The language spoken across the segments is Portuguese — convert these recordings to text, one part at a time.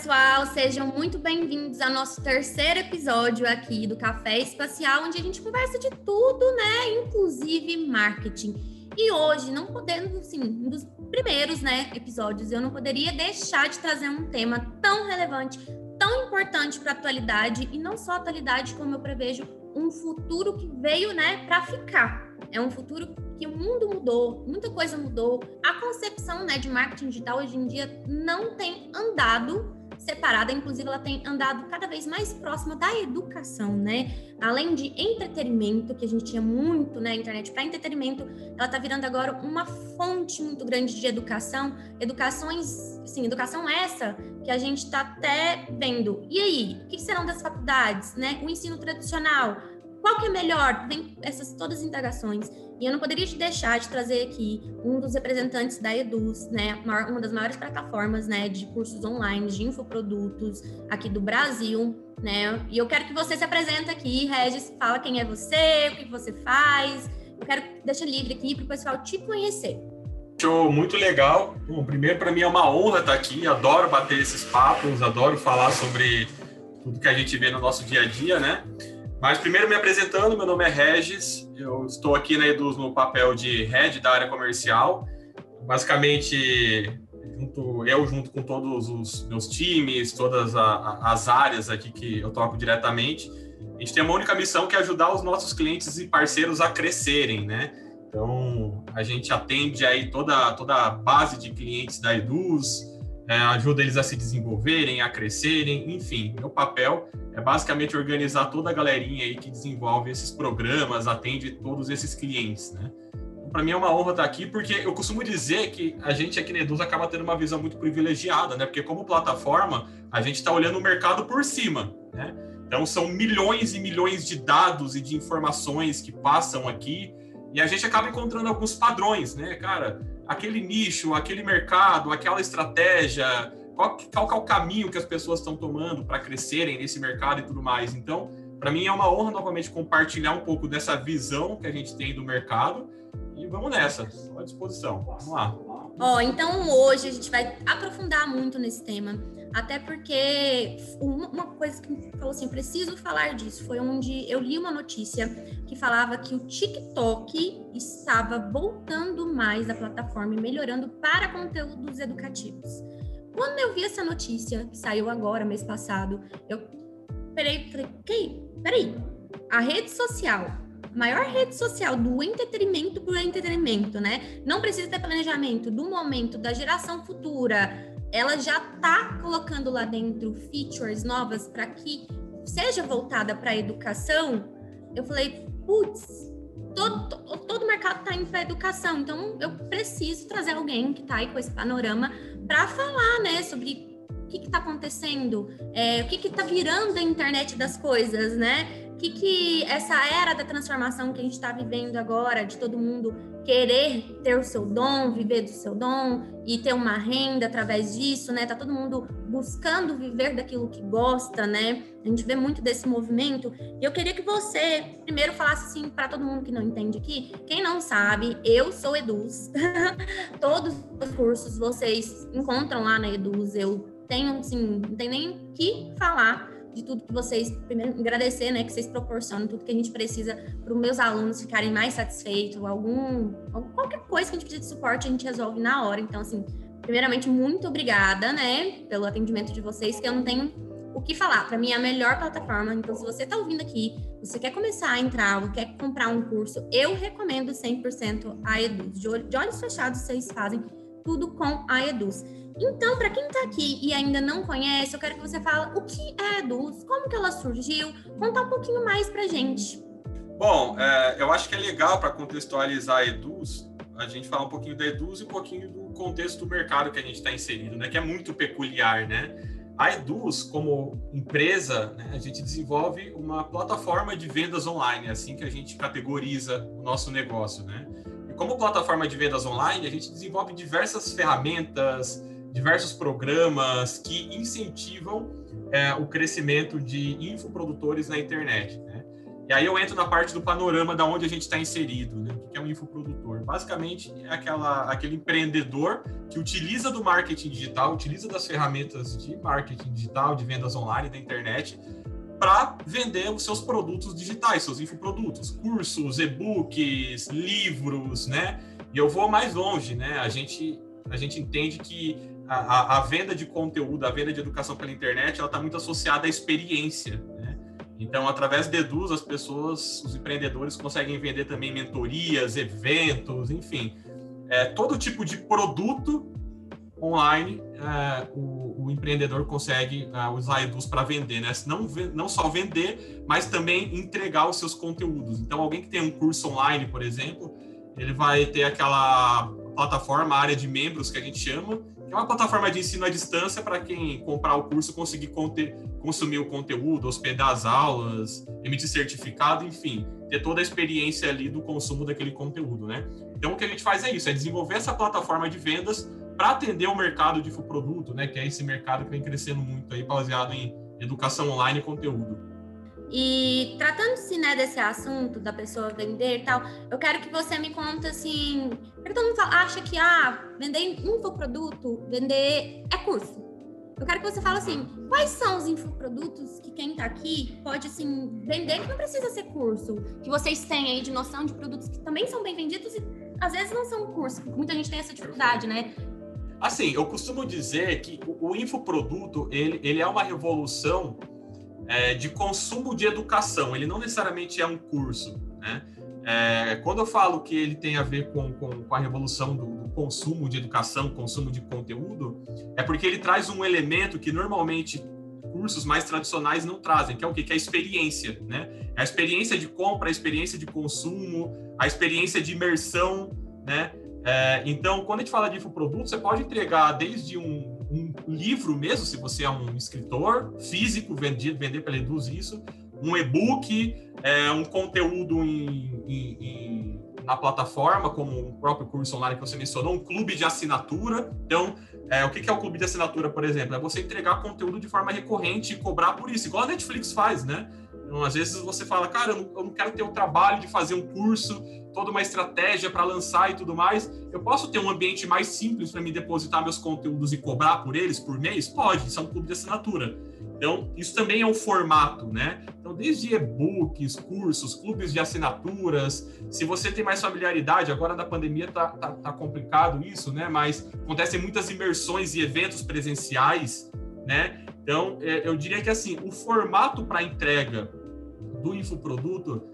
pessoal, sejam muito bem-vindos ao nosso terceiro episódio aqui do Café Espacial, onde a gente conversa de tudo, né? Inclusive marketing. E hoje, não podendo, assim, um dos primeiros, né, episódios, eu não poderia deixar de trazer um tema tão relevante, tão importante para a atualidade, e não só a atualidade, como eu prevejo um futuro que veio, né, para ficar. É um futuro que o mundo mudou, muita coisa mudou. A concepção, né, de marketing digital hoje em dia não tem andado separada, inclusive ela tem andado cada vez mais próxima da educação, né? Além de entretenimento, que a gente tinha muito na né, internet para entretenimento, ela está virando agora uma fonte muito grande de educação, educações, sim, educação essa que a gente está até vendo. E aí, o que serão das faculdades, né? O ensino tradicional, qual que é melhor? Vem essas todas as integrações. E eu não poderia deixar de trazer aqui um dos representantes da Eduz, né, uma das maiores plataformas, né, de cursos online, de infoprodutos aqui do Brasil, né? E eu quero que você se apresente aqui, Regis, fala quem é você, o que você faz. Eu quero deixar livre aqui para o pessoal te conhecer. Show, muito legal. Bom, primeiro, para mim é uma honra estar aqui. Adoro bater esses papos, adoro falar sobre tudo que a gente vê no nosso dia a dia, né? Mas primeiro me apresentando, meu nome é Regis, eu estou aqui na Eduz no papel de head da área comercial. Basicamente, junto, eu junto com todos os meus times, todas a, as áreas aqui que eu toco diretamente, a gente tem uma única missão que é ajudar os nossos clientes e parceiros a crescerem, né? Então, a gente atende aí toda, toda a base de clientes da Eduz, é, ajuda eles a se desenvolverem, a crescerem, enfim, meu papel é basicamente organizar toda a galerinha aí que desenvolve esses programas, atende todos esses clientes, né? Então, para mim é uma honra estar aqui, porque eu costumo dizer que a gente aqui na Eduz acaba tendo uma visão muito privilegiada, né? Porque como plataforma, a gente está olhando o mercado por cima, né? Então são milhões e milhões de dados e de informações que passam aqui e a gente acaba encontrando alguns padrões, né, cara? aquele nicho, aquele mercado, aquela estratégia, qual, qual é o caminho que as pessoas estão tomando para crescerem nesse mercado e tudo mais. Então, para mim é uma honra novamente compartilhar um pouco dessa visão que a gente tem do mercado e vamos nessa, estou à disposição. Vamos lá. Ó, oh, então hoje a gente vai aprofundar muito nesse tema até porque uma coisa que falou assim, preciso falar disso, foi onde eu li uma notícia que falava que o TikTok estava voltando mais a plataforma e melhorando para conteúdos educativos. Quando eu vi essa notícia, que saiu agora, mês passado, eu peraí, falei, ok, peraí, a rede social maior rede social do entretenimento para entretenimento, né? Não precisa ter planejamento do momento, da geração futura, ela já está colocando lá dentro features novas para que seja voltada para a educação, eu falei, putz, todo, todo mercado está indo para a educação, então eu preciso trazer alguém que está aí com esse panorama para falar, né, sobre o que está acontecendo, é, o que está virando a internet das coisas, né? Que, que essa era da transformação que a gente está vivendo agora, de todo mundo querer ter o seu dom, viver do seu dom e ter uma renda através disso, né? Tá todo mundo buscando viver daquilo que gosta, né? A gente vê muito desse movimento. E eu queria que você primeiro falasse assim para todo mundo que não entende aqui. Quem não sabe, eu sou Eduz. Todos os cursos vocês encontram lá na Eduz. Eu tenho assim, não tem nem que falar de tudo que vocês, primeiro agradecer, né, que vocês proporcionam, tudo que a gente precisa para os meus alunos ficarem mais satisfeitos, algum, qualquer coisa que a gente precisa de suporte, a gente resolve na hora. Então, assim, primeiramente, muito obrigada, né, pelo atendimento de vocês, que eu não tenho o que falar. Para mim é a melhor plataforma. Então, se você está ouvindo aqui, você quer começar a entrar ou quer comprar um curso, eu recomendo 100% a Eduz. De olhos fechados, vocês fazem tudo com a Eduz. Então, para quem está aqui e ainda não conhece, eu quero que você fale o que é a Eduz, como que ela surgiu, contar um pouquinho mais para gente. Bom, é, eu acho que é legal para contextualizar a Eduz, a gente falar um pouquinho da Eduz e um pouquinho do contexto do mercado que a gente está inserido, né? Que é muito peculiar, né? A Eduz, como empresa, né, a gente desenvolve uma plataforma de vendas online, é assim que a gente categoriza o nosso negócio, né? E como plataforma de vendas online, a gente desenvolve diversas ferramentas, diversos programas que incentivam é, o crescimento de infoprodutores na internet. Né? E aí eu entro na parte do panorama da onde a gente está inserido, né? O que é um infoprodutor? Basicamente é aquela, aquele empreendedor que utiliza do marketing digital, utiliza das ferramentas de marketing digital, de vendas online da internet, para vender os seus produtos digitais, seus infoprodutos, cursos, e-books, livros, né? E eu vou mais longe, né? A gente, a gente entende que a, a, venda de conteúdo, a venda de educação pela internet, ela está muito associada à experiência, então, através do Deduz, as pessoas, os empreendedores conseguem vender também mentorias, eventos, enfim, é, todo tipo de produto online é, o, o, empreendedor consegue é, usar Eduz para vender, né? Não, não só vender, mas também entregar os seus conteúdos. Então, alguém que tem um curso online, por exemplo, ele vai ter aquela plataforma, área de membros que a gente chama, é uma plataforma de ensino à distância para quem comprar o curso conseguir conter, consumir o conteúdo, hospedar as aulas, emitir certificado, enfim, ter toda a experiência ali do consumo daquele conteúdo, né? Então, o que a gente faz é isso, é desenvolver essa plataforma de vendas para atender o mercado de infoproduto, né? Que é esse mercado que vem crescendo muito aí, baseado em educação online e conteúdo. E tratando-se né, desse assunto da pessoa vender e tal, eu quero que você me conte assim, porque todo mundo acha que ah, vender infoproduto, vender é curso. Eu quero que você fale assim, quais são os infoprodutos que quem está aqui pode assim vender que não precisa ser curso, que vocês têm aí de noção de produtos que também são bem vendidos e às vezes não são curso, muita gente tem essa dificuldade, né? Assim, eu costumo dizer que o, o infoproduto, ele, ele é uma revolução é, de consumo de educação, ele não necessariamente é um curso, né? É, quando eu falo que ele tem a ver com, com, com a revolução do, do, consumo de educação, consumo de conteúdo, é porque ele traz um elemento que normalmente cursos mais tradicionais não trazem, que é o quê? Que é a experiência, né? É a experiência de compra, a experiência de consumo, a experiência de imersão, né? É, então, quando a gente fala de infoproduto, você pode entregar desde um, um, livro mesmo, se você é um escritor físico, vendido, vender pela Eduz isso, um e-book, é, um conteúdo em, em, em, na plataforma, como o próprio curso online que você mencionou, um clube de assinatura. Então, é, o que é o clube de assinatura, por exemplo? É você entregar conteúdo de forma recorrente e cobrar por isso, igual a Netflix faz, né? Então, às vezes você fala, cara, eu não, eu não quero ter o trabalho de fazer um curso, toda uma estratégia para lançar e tudo mais. Eu posso ter um ambiente mais simples para me depositar meus conteúdos e cobrar por eles por mês? Pode, isso é um clube de assinatura. Então, isso também é um formato, né? Então, desde e-books, cursos, clubes de assinaturas, se você tem mais familiaridade, agora na pandemia tá, tá, tá complicado isso, né? Mas acontecem muitas imersões e eventos presenciais, né? Então, é, eu diria que assim, o formato para entrega do infoproduto,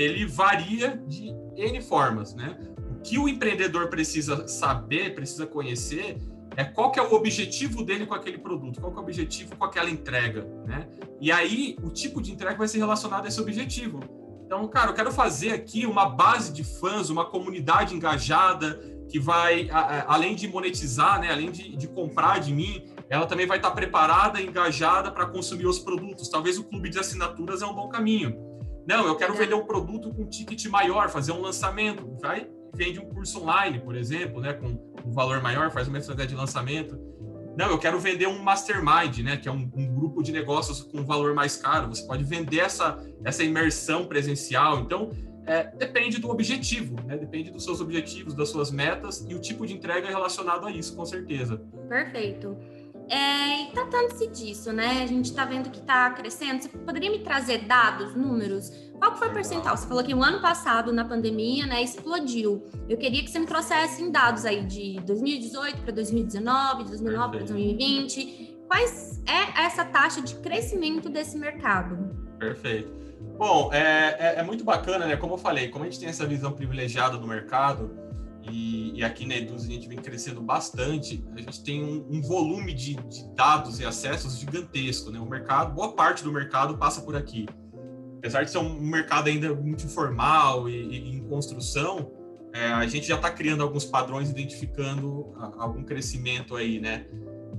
ele varia de N formas, né? O que o empreendedor precisa saber, precisa conhecer, é qual que é o objetivo dele com aquele produto, qual que é o objetivo com aquela entrega, né? E aí, o tipo de entrega vai ser relacionado a esse objetivo. Então, cara, eu quero fazer aqui uma base de fãs, uma comunidade engajada, que vai, além de monetizar, né, além de, de comprar de mim, ela também vai estar preparada, engajada para consumir os produtos. Talvez o clube de assinaturas é um bom caminho. Não, eu quero é. vender um produto com ticket maior, fazer um lançamento. Vai vende um curso online, por exemplo, né, com um valor maior, faz uma estratégia de lançamento. Não, eu quero vender um mastermind, né, que é um, um, grupo de negócios com um valor mais caro. Você pode vender essa, essa imersão presencial. Então, é, depende do objetivo, né? Depende dos seus objetivos, das suas metas e o tipo de entrega relacionado a isso, com certeza. Perfeito. É, e tratando-se disso, né? A gente está vendo que está crescendo. Você poderia me trazer dados, números? Qual foi o percentual? Você falou que o ano passado, na pandemia, né, explodiu. Eu queria que você me trouxesse em dados aí de 2018 para 2019, de 2009 para 2020. Quais é essa taxa de crescimento desse mercado? Perfeito. Bom, é, é, é muito bacana, né? Como eu falei, como a gente tem essa visão privilegiada do mercado, e, e, aqui na Eduz a gente vem crescendo bastante, a gente tem um, um volume de, de, dados e acessos gigantesco, né? O mercado, boa parte do mercado passa por aqui. Apesar de ser um mercado ainda muito informal e, e em construção, é, a gente já está criando alguns padrões, identificando algum crescimento aí, né?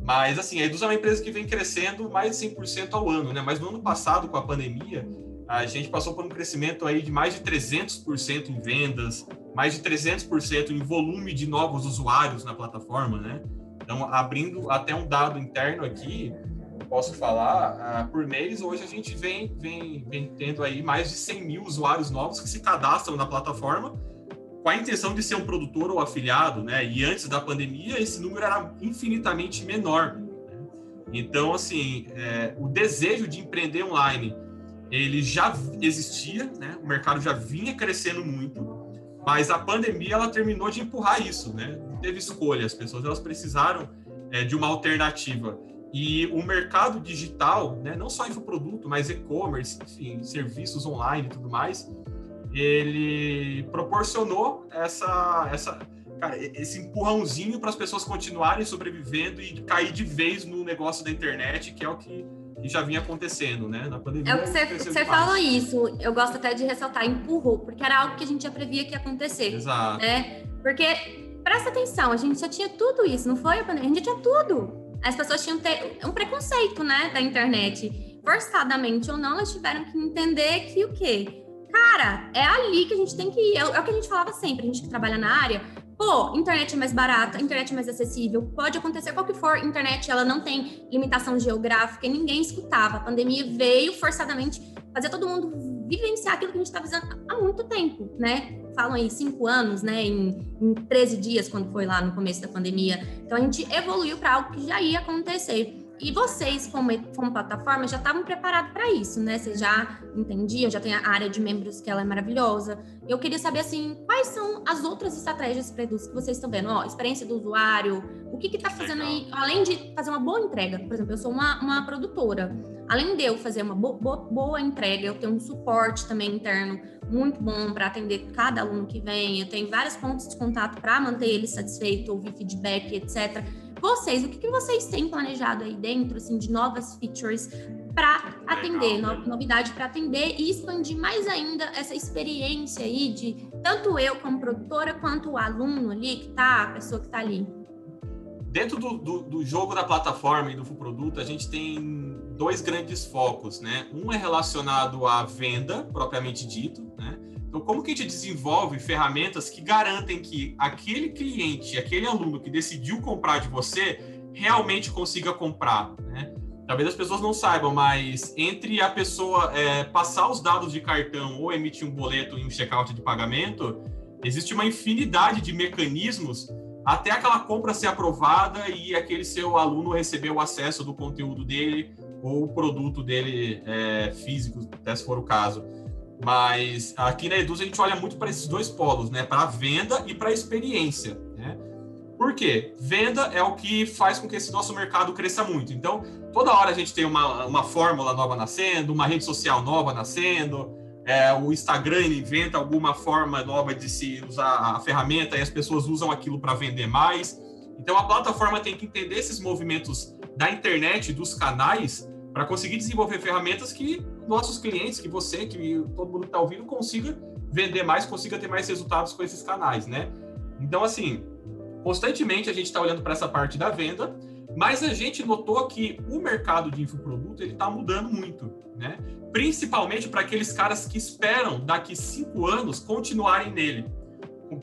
Mas, assim, a Eduz é uma empresa que vem crescendo mais de 100% ao ano, né? Mas no ano passado, com a pandemia, a gente passou por um crescimento aí de mais de 300% em vendas, mais de 300% em volume de novos usuários na plataforma, né? Então, abrindo até um dado interno aqui, posso falar, uh, por mês, hoje a gente vem, vem, vem tendo aí mais de 100 mil usuários novos que se cadastram na plataforma com a intenção de ser um produtor ou afiliado, né? E antes da pandemia, esse número era infinitamente menor. Né? Então, assim, é, o desejo de empreender online, ele já existia, né? O mercado já vinha crescendo muito, mas a pandemia, ela terminou de empurrar isso, né? Não teve escolha, as pessoas, elas precisaram é, de uma alternativa. E o mercado digital, né, não só infoproduto, mas e-commerce, enfim, serviços online e tudo mais, ele proporcionou essa, essa, cara, esse empurrãozinho para as pessoas continuarem sobrevivendo e cair de vez no negócio da internet, que é o que, que já vinha acontecendo, né? Na pandemia. É o que você, você falou isso, eu gosto até de ressaltar, empurrou, porque era algo que a gente já previa que ia acontecer. Exato. Né? Porque, presta atenção, a gente já tinha tudo isso, não foi a pandemia? A gente já tinha tudo. As pessoas tinham ter um preconceito, né, da internet. Forçadamente ou não, elas tiveram que entender que o quê? Cara, é ali que a gente tem que ir. É, é o que a gente falava sempre, a gente que trabalha na área. Pô, internet é mais barata, internet é mais acessível, pode acontecer qual que for, internet ela não tem limitação geográfica e ninguém escutava. A pandemia veio forçadamente fazer todo mundo vivenciar aquilo que a gente está visando há muito tempo, né? Falam aí cinco anos, né? Em, em 13 dias, quando foi lá no começo da pandemia. Então a gente evoluiu para algo que já ia acontecer. E vocês, como, como plataforma, já estavam preparados para isso, né? Vocês já entendiam, já tem a área de membros que ela é maravilhosa. Eu queria saber, assim, quais são as outras estratégias para que vocês estão vendo? Ó, experiência do usuário, o que está fazendo aí, além de fazer uma boa entrega? Por exemplo, eu sou uma, uma produtora. Além de eu fazer uma bo bo boa entrega, eu tenho um suporte também interno muito bom para atender cada aluno que vem. Eu tenho vários pontos de contato para manter ele satisfeito, ouvir feedback, etc vocês, o que, que vocês têm planejado aí dentro, assim, de novas features para atender, no, novidade para atender e expandir mais ainda essa experiência aí de tanto eu como produtora quanto o aluno ali que tá, a pessoa que está ali. Dentro do, do, do, jogo da plataforma e do produto, a gente tem dois grandes focos, né? Um é relacionado à venda, propriamente dito, né? Então, como que a gente desenvolve ferramentas que garantem que aquele cliente, aquele aluno que decidiu comprar de você, realmente consiga comprar, né? Talvez as pessoas não saibam, mas entre a pessoa é, passar os dados de cartão ou emitir um boleto em um checkout de pagamento, existe uma infinidade de mecanismos até aquela compra ser aprovada e aquele seu aluno receber o acesso do conteúdo dele ou o produto dele é, físico, se for o caso. Mas aqui na Eduz a gente olha muito para esses dois polos, né? Para a venda e para a experiência, né? Por quê? Venda é o que faz com que esse nosso mercado cresça muito. Então, toda hora a gente tem uma, uma fórmula nova nascendo, uma rede social nova nascendo, é, o Instagram inventa alguma forma nova de se usar a ferramenta e as pessoas usam aquilo para vender mais. Então, a plataforma tem que entender esses movimentos da internet, dos canais, para conseguir desenvolver ferramentas que nossos clientes, que você, que todo mundo está ouvindo, consiga vender mais, consiga ter mais resultados com esses canais, né? Então, assim, constantemente a gente está olhando para essa parte da venda, mas a gente notou que o mercado de infoproduto ele está mudando muito, né? Principalmente para aqueles caras que esperam daqui cinco anos continuarem nele,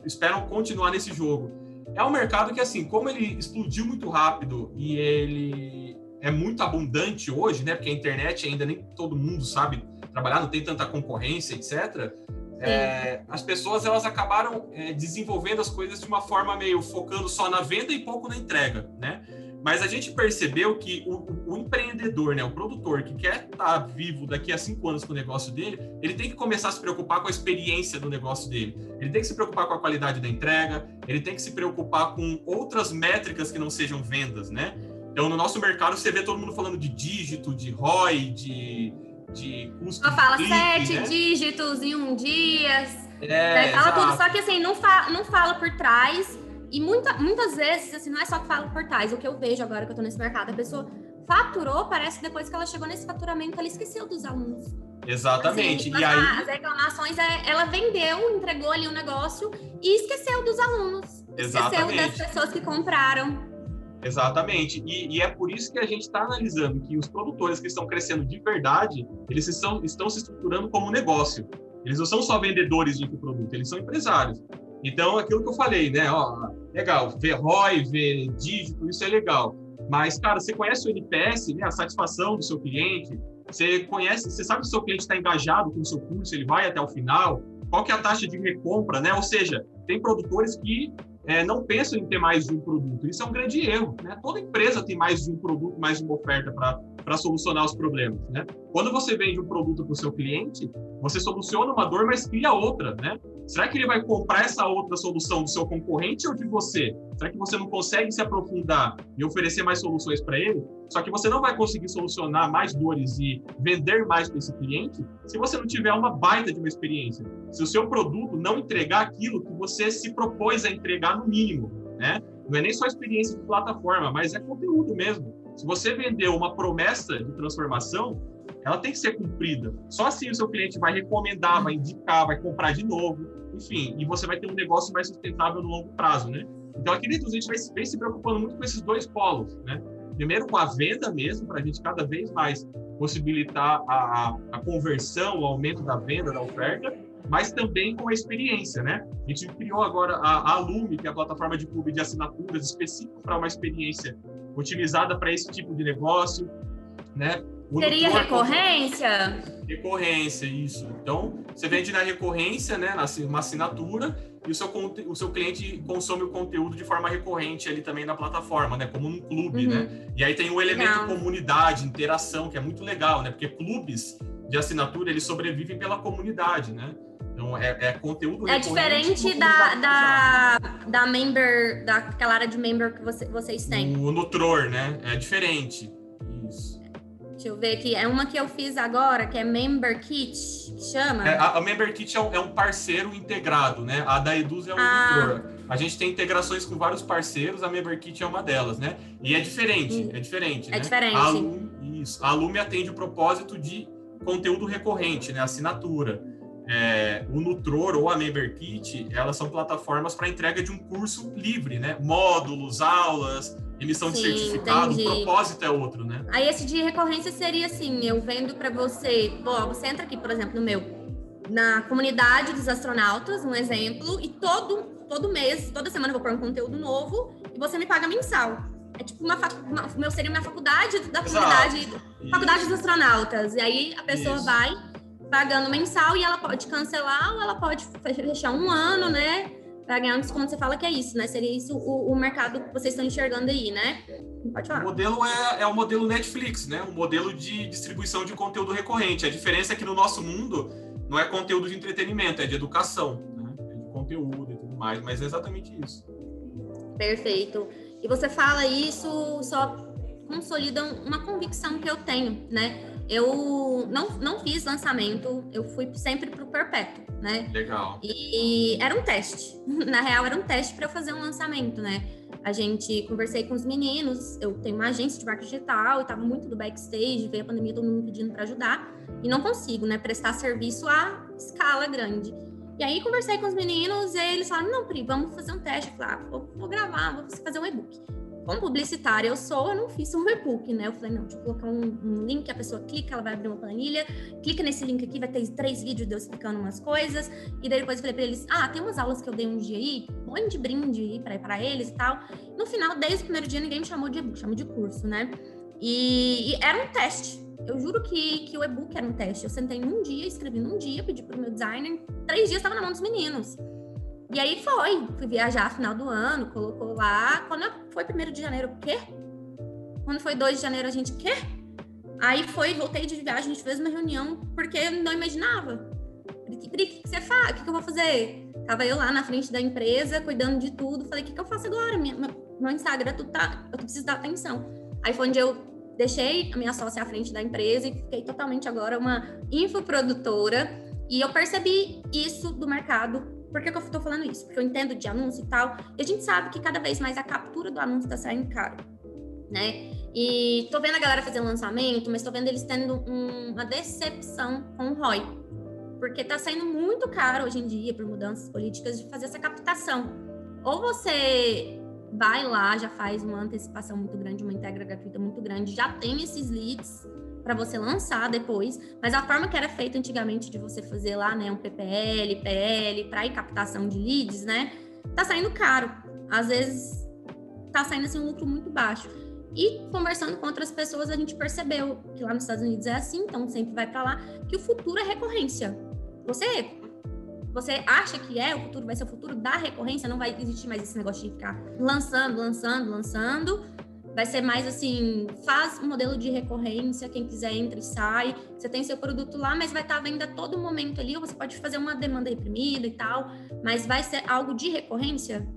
esperam continuar nesse jogo. É um mercado que, assim, como ele explodiu muito rápido e ele é muito abundante hoje, né? Porque a internet ainda nem todo mundo sabe trabalhar, não tem tanta concorrência, etc. É, as pessoas elas acabaram é, desenvolvendo as coisas de uma forma meio focando só na venda e pouco na entrega, né? Mas a gente percebeu que o, o empreendedor, né, o produtor que quer estar tá vivo daqui a cinco anos com o negócio dele, ele tem que começar a se preocupar com a experiência do negócio dele. Ele tem que se preocupar com a qualidade da entrega, ele tem que se preocupar com outras métricas que não sejam vendas, né? Então, no nosso mercado, você vê todo mundo falando de dígito, de ROI, de, de custo. Só fala clique, sete né? dígitos em um dia. É, fala exato. tudo, só que assim, não, fa não fala por trás. E muita, muitas vezes, assim, não é só que fala por trás. O que eu vejo agora que eu tô nesse mercado, a pessoa faturou, parece que depois que ela chegou nesse faturamento, ela esqueceu dos alunos. Exatamente. Assim, e aí... As reclamações, é, ela vendeu, entregou ali o um negócio e esqueceu dos alunos. Exatamente. Esqueceu das pessoas que compraram. Exatamente. E, e, é por isso que a gente está analisando que os produtores que estão crescendo de verdade, eles estão, estão se estruturando como negócio. Eles não são só vendedores de produto, eles são empresários. Então, aquilo que eu falei, né? Ó, legal, ver ROI, ver dígito, isso é legal. Mas, cara, você conhece o NPS, né? A satisfação do seu cliente. Você conhece, você sabe que o seu cliente está engajado com o seu curso, ele vai até o final. Qual que é a taxa de recompra, né? Ou seja, tem produtores que é, não pensam em ter mais um produto. Isso é um grande erro. Né? Toda empresa tem mais um produto, mais uma oferta para solucionar os problemas. Né? Quando você vende um produto para o seu cliente, você soluciona uma dor, mas cria outra. Né? Será que ele vai comprar essa outra solução do seu concorrente ou de você? Será que você não consegue se aprofundar e oferecer mais soluções para ele? Só que você não vai conseguir solucionar mais dores e vender mais para esse cliente se você não tiver uma baita de uma experiência. Se o seu produto não entregar aquilo que você se propôs a entregar no mínimo, né? Não é nem só experiência de plataforma, mas é conteúdo mesmo. Se você vendeu uma promessa de transformação, ela tem que ser cumprida. Só assim o seu cliente vai recomendar, vai indicar, vai comprar de novo, enfim, e você vai ter um negócio mais sustentável no longo prazo, né? Então, aqui dentro a gente vai, vem se preocupando muito com esses dois polos, né? Primeiro com a venda mesmo, para a gente cada vez mais possibilitar a, a, conversão, o aumento da venda, da oferta, mas também com a experiência, né? A gente criou agora a, a Alume, que é a plataforma de clube de assinaturas específica para uma experiência otimizada para esse tipo de negócio, né? O Seria recorrência? Recorrência, isso. Então, você vende na recorrência, né, uma assinatura, e o seu, o seu cliente consome o conteúdo de forma recorrente ali também na plataforma, né? Como num clube, né? uhum. né? E aí tem o elemento legal. comunidade, interação, que é muito legal, né? Porque clubes de assinatura, eles sobrevivem pela comunidade, né? Então, é, é conteúdo É diferente da, da, da member, daquela área de member que você, vocês têm. O Nutror, né? É diferente. Deixa eu ver aqui. É uma que eu fiz agora, que é Member Kit, que chama. É, a, a, Member Kit é um, é um, parceiro integrado, né? A da Eduz é um ah. A gente tem integrações com vários parceiros, a Member Kit é uma delas, né? E é diferente, é diferente. É né? diferente. A Lume, isso. A Lume atende o propósito de conteúdo recorrente, né? Assinatura. É, o Nutror ou a Member Kit, elas são plataformas para entrega de um curso livre, né? Módulos, aulas, emissão Sim, de certificado, entendi. o propósito é outro, né? Aí esse de recorrência seria assim, eu vendo para você, bom, você entra aqui, por exemplo, no meu, na comunidade dos astronautas, um exemplo, e todo, todo mês, toda semana eu vou pôr um conteúdo novo e você me paga mensal. É tipo uma, uma meu seria minha faculdade da comunidade, faculdade dos astronautas. E aí a pessoa Isso. vai pagando mensal e ela pode cancelar ou ela pode fechar um ano, né? para ganhar um desconto, você fala que é isso, né? Seria isso o, o mercado que vocês estão enxergando aí, né? Pode falar. O modelo é, é o modelo Netflix, né? O modelo de distribuição de conteúdo recorrente. A diferença é que no nosso mundo não é conteúdo de entretenimento, é de educação, né? É de conteúdo e tudo mais, mas é exatamente isso. Perfeito. E você fala isso só consolida uma convicção que eu tenho, né? Eu não, não fiz lançamento, eu fui sempre para o perpétuo, né? Legal. E era um teste. Na real, era um teste para eu fazer um lançamento, né? A gente conversei com os meninos, eu tenho uma agência de marketing digital e estava muito do backstage, veio a pandemia, todo mundo pedindo para ajudar, e não consigo, né, prestar serviço a escala grande. E aí conversei com os meninos e eles falaram: não, Pri, vamos fazer um teste. Eu falei, ah, vou, vou gravar, vou fazer um e-book como publicitária eu sou, eu não fiz um e-book, né? Eu falei, não, deixa eu colocar um, um, link, a pessoa clica, ela vai abrir uma planilha, clica nesse link aqui, vai ter três vídeos de eu explicando umas coisas, e daí depois eu falei pra eles, ah, tem umas aulas que eu dei um dia aí, põe de brinde aí pra, pra eles e tal. No final, desde o primeiro dia, ninguém me chamou de e-book, chamou de curso, né? E, e era um teste. Eu juro que, que o e-book era um teste. Eu sentei num dia, escrevi num dia, pedi pro meu designer, três dias estava na mão dos meninos. E aí foi, fui viajar no final do ano, colocou lá. Quando foi primeiro de janeiro, o quê? Quando foi 2 de janeiro, a gente, quê? Aí foi, voltei de viagem, a gente fez uma reunião, porque eu não imaginava. Pri, o que você faz? O que, que eu vou fazer? Tava eu lá na frente da empresa, cuidando de tudo. Falei, o que, que eu faço agora? Minha, meu Instagram, tudo tá, eu preciso dar atenção. Aí foi onde eu deixei a minha sócia à frente da empresa e fiquei totalmente agora uma infoprodutora. E eu percebi isso do mercado por que, que eu estou falando isso? Porque eu entendo de anúncio e tal, e a gente sabe que cada vez mais a captura do anúncio está saindo caro, né? E tô vendo a galera fazer lançamento, mas tô vendo eles tendo um, uma decepção com o ROI, porque tá saindo muito caro hoje em dia, por mudanças políticas, de fazer essa captação. Ou você vai lá, já faz uma antecipação muito grande, uma integra gratuita muito grande, já tem esses leads para você lançar depois, mas a forma que era feita antigamente de você fazer lá, né, um PPL, PL, para captação de leads, né, tá saindo caro. Às vezes tá saindo assim um lucro muito baixo. E conversando com outras pessoas, a gente percebeu que lá nos Estados Unidos é assim, então sempre vai para lá, que o futuro é recorrência. Você você acha que é o futuro, vai ser o futuro da recorrência, não vai existir mais esse negócio de ficar lançando, lançando, lançando. Vai ser mais assim, faz um modelo de recorrência, quem quiser entra e sai. Você tem seu produto lá, mas vai estar à venda a todo momento ali, ou você pode fazer uma demanda reprimida e tal, mas vai ser algo de recorrência?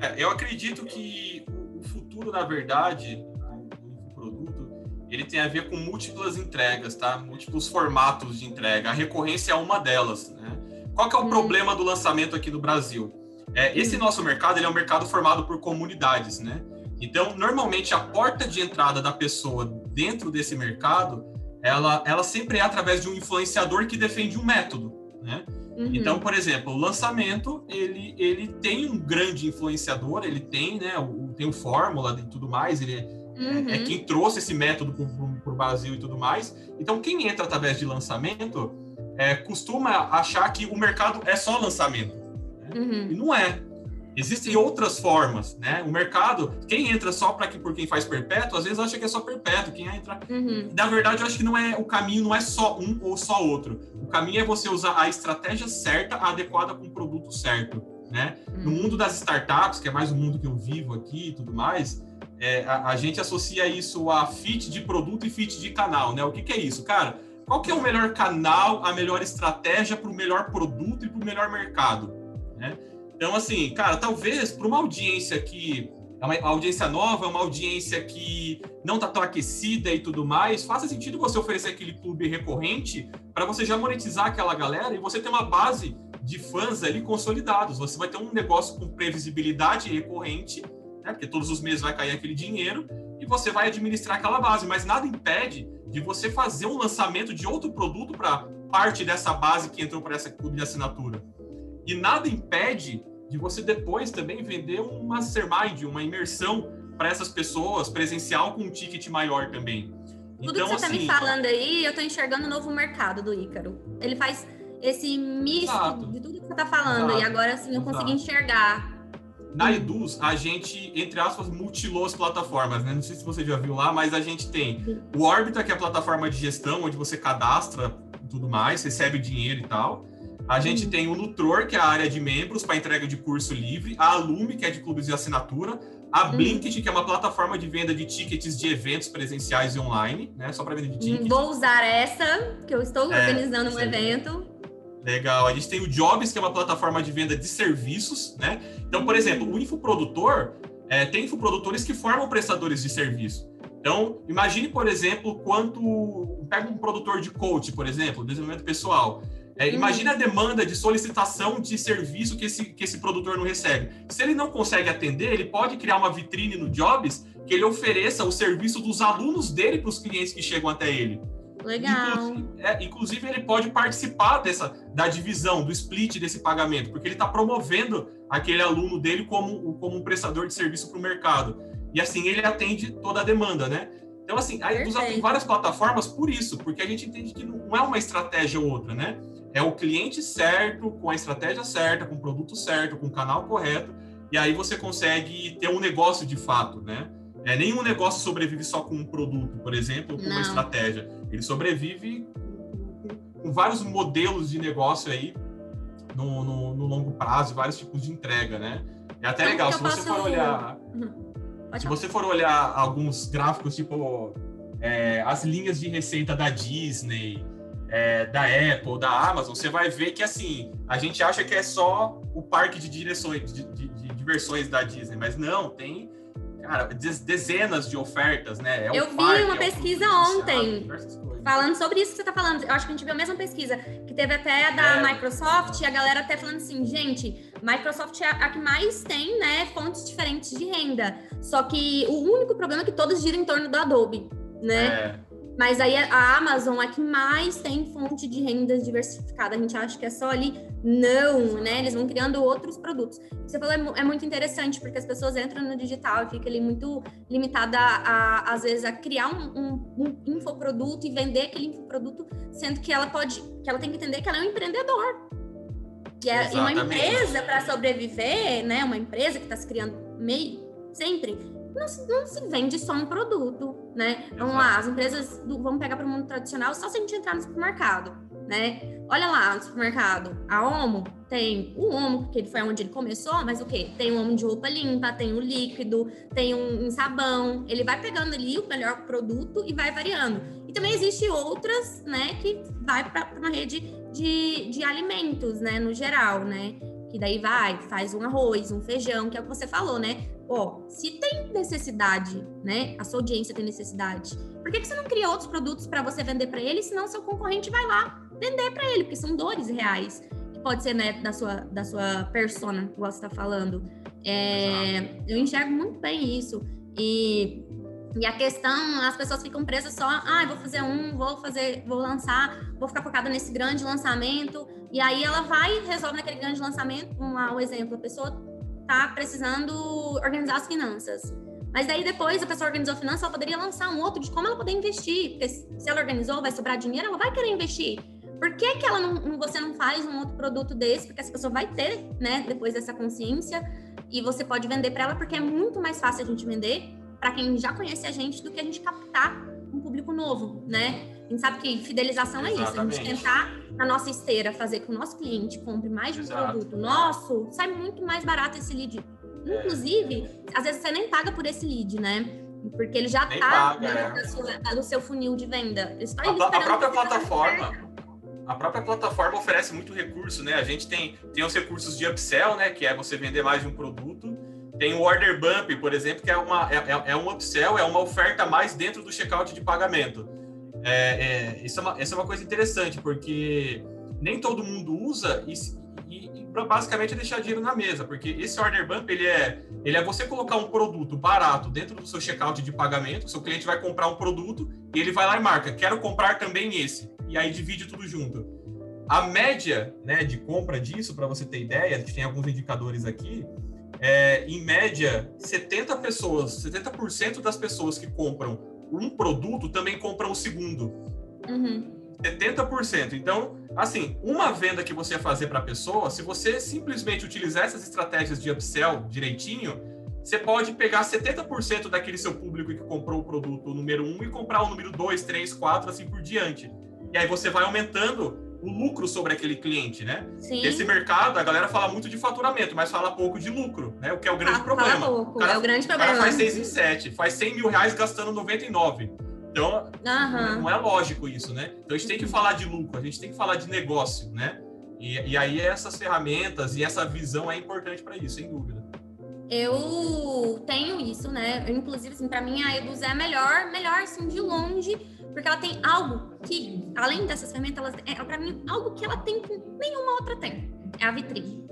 É, eu acredito que o futuro, na verdade, do produto, ele tem a ver com múltiplas entregas, tá? Múltiplos formatos de entrega. A recorrência é uma delas, né? Qual que é o hum. problema do lançamento aqui no Brasil? É, esse hum. nosso mercado ele é um mercado formado por comunidades, né? Então, normalmente, a porta de entrada da pessoa dentro desse mercado, ela, ela sempre é através de um influenciador que defende um método, né? Uhum. Então, por exemplo, o lançamento, ele, ele tem um grande influenciador, ele tem, né, o, tem o Fórmula e tudo mais, ele é, uhum. é, é quem trouxe esse método para o Brasil e tudo mais. Então, quem entra através de lançamento é, costuma achar que o mercado é só lançamento. Né? Uhum. E não é. Existem outras formas, né? O mercado, quem entra só para que por quem faz perpétuo, às vezes acha que é só perpétuo. Quem entra, uhum. na verdade, eu acho que não é o caminho, não é só um ou só outro. O caminho é você usar a estratégia certa, adequada com o produto certo, né? Uhum. No mundo das startups, que é mais o mundo que eu vivo aqui e tudo mais, é, a, a, gente associa isso a fit de produto e fit de canal, né? O que, que é isso, cara? qual que é o melhor canal, a melhor estratégia para o melhor produto e para o melhor mercado? Então, assim, cara, talvez para uma audiência que é uma audiência nova, é uma audiência que não está tão aquecida e tudo mais, faça sentido você oferecer aquele clube recorrente para você já monetizar aquela galera e você ter uma base de fãs ali consolidados. Você vai ter um negócio com previsibilidade recorrente, né? Porque todos os meses vai cair aquele dinheiro e você vai administrar aquela base, mas nada impede de você fazer um lançamento de outro produto para parte dessa base que entrou para essa clube de assinatura. E nada impede de você depois também vender um mastermind, uma imersão para essas pessoas, presencial com um ticket maior também. Tudo então, que você está assim, me falando aí, eu estou enxergando o um novo mercado do Ícaro. Ele faz esse misto exato, de tudo que você está falando, exato, e agora assim eu consegui enxergar na Eduz, a gente, entre aspas, mutilou as plataformas, né? Não sei se você já viu lá, mas a gente tem o Orbita, que é a plataforma de gestão, onde você cadastra tudo mais, recebe dinheiro e tal. A gente tem o Nutror, que é a área de membros para entrega de curso livre. A Alume, que é de clubes de assinatura. A hum. Blinkit, que é uma plataforma de venda de tickets de eventos presenciais e online, né? Só para venda de tickets. Vou usar essa, que eu estou é, organizando um evento. Legal. A gente tem o Jobs, que é uma plataforma de venda de serviços, né? Então, por exemplo, o infoprodutor, é, tem infoprodutores que formam prestadores de serviço. Então, imagine, por exemplo, quanto... Pega um produtor de coach, por exemplo, desenvolvimento pessoal. É, uhum. imagine a demanda de solicitação de serviço que esse, que esse produtor não recebe. Se ele não consegue atender, ele pode criar uma vitrine no Jobs que ele ofereça o serviço dos alunos dele para os clientes que chegam até ele. Legal. Inclusive, é, inclusive, ele pode participar dessa da divisão, do split desse pagamento, porque ele está promovendo aquele aluno dele como, como um prestador de serviço para o mercado. E assim ele atende toda a demanda, né? Então, assim, a Edusa tem várias plataformas por isso, porque a gente entende que não é uma estratégia ou outra, né? É o cliente certo, com a estratégia certa, com o produto certo, com o canal correto, e aí você consegue ter um negócio de fato, né? É, nenhum negócio sobrevive só com um produto, por exemplo, com Não. uma estratégia. Ele sobrevive com, vários modelos de negócio aí no, no, no, longo prazo, vários tipos de entrega, né? É até então, legal, se você for olhar. Uhum. Se você for olhar alguns gráficos, tipo é, as linhas de receita da Disney, é, da Apple, da Amazon, você vai ver que assim, a gente acha que é só o parque de direções, de, de, de diversões da Disney, mas não, tem cara, dezenas de ofertas, né? É eu vi parque, uma é pesquisa ontem falando sobre isso que você está falando. Eu acho que a gente viu a mesma pesquisa, que teve até da é. Microsoft, e a galera até falando assim, gente, Microsoft é a que mais tem, né, fontes diferentes de renda. Só que o único problema é que todos giram em torno do Adobe, né? É. Mas aí a Amazon é que mais tem fonte de renda diversificada. A gente acha que é só ali. Não, né? Eles vão criando outros produtos. Você falou é, é muito interessante, porque as pessoas entram no digital e fica ali muito limitada, a, a, às vezes, a criar um, um, um infoproduto e vender aquele infoproduto, sendo que ela pode, que ela tem que entender que ela é um empreendedor. E, é, e uma empresa, para sobreviver, né? Uma empresa que está se criando meio sempre não se, não se vende só um produto, né? Vamos lá, as empresas, do, vamos pegar para o mundo tradicional, só se a gente entrar no supermercado, né? Olha lá no supermercado, a Omo tem o Omo, porque foi onde ele começou, mas o quê? Tem o Omo de roupa limpa, tem o líquido, tem um, um sabão. Ele vai pegando ali o melhor produto e vai variando. E também existe outras, né, que vai para uma rede de, de alimentos, né, no geral, né? Que daí vai, faz um arroz, um feijão, que é o que você falou, né? Ó, se tem necessidade, né? A sua audiência tem necessidade. Por que, que você não cria outros produtos para você vender para ele, senão seu concorrente vai lá vender para ele, porque são dores reais, que pode ser né, da sua da sua persona, que você está falando. É, eu enxergo muito bem isso. E e a questão, as pessoas ficam presas só, ah, vou fazer um, vou fazer, vou lançar, vou ficar focada nesse grande lançamento. E aí ela vai e resolve naquele grande lançamento. Um, um exemplo, a pessoa tá precisando organizar as finanças. Mas daí depois a pessoa organizou a finança, ela poderia lançar um outro de como ela poder investir. Porque se ela organizou, vai sobrar dinheiro, ela vai querer investir. Por que, que ela não, você não faz um outro produto desse? Porque essa pessoa vai ter, né, depois dessa consciência, e você pode vender para ela, porque é muito mais fácil a gente vender para quem já conhece a gente do que a gente captar um público novo, né? A gente sabe que fidelização Exatamente. é isso, a gente tentar na nossa esteira fazer com que o nosso cliente compre mais de um Exato. produto nosso, sai muito mais barato esse lead. Inclusive, é. às vezes você nem paga por esse lead, né? Porque ele já está é. do seu funil de venda. Está a, a própria plataforma a própria plataforma oferece muito recurso, né? A gente tem, tem os recursos de upsell, né? Que é você vender mais de um produto. Tem o Order Bump, por exemplo, que é, uma, é, é, é um upsell, é uma oferta mais dentro do checkout de pagamento. É, é, isso, é uma, isso é uma coisa interessante, porque nem todo mundo usa e, e, e basicamente é deixar dinheiro na mesa, porque esse Order Bump, ele é, ele é você colocar um produto barato dentro do seu checkout de pagamento, seu cliente vai comprar um produto e ele vai lá e marca, quero comprar também esse, e aí divide tudo junto. A média né, de compra disso, para você ter ideia, a gente tem alguns indicadores aqui, é, em média, 70 pessoas, 70% das pessoas que compram um produto também compram o segundo. Uhum. 70%. Então, assim, uma venda que você fazer para a pessoa, se você simplesmente utilizar essas estratégias de upsell direitinho, você pode pegar 70% daquele seu público que comprou o produto número 1 e comprar o número 2, 3, 4, assim por diante. E aí você vai aumentando o lucro sobre aquele cliente, né? Sim. Esse mercado, a galera fala muito de faturamento, mas fala pouco de lucro, né? O que é o grande fala, problema. Pouco, cara, é o grande problema. O cara faz 6 em 7, faz 100 mil reais gastando 99. Então, uhum. não é lógico isso, né? Então, a gente tem que falar de lucro, a gente tem que falar de negócio, né? E, e aí, essas ferramentas e essa visão é importante para isso, sem dúvida. Eu tenho isso, né? Inclusive, assim, para mim, a Eduz é melhor, melhor, assim, de longe porque ela tem algo que, além dessas ferramentas, ela, é, para mim, algo que ela tem que nenhuma outra tem. É a vitrine.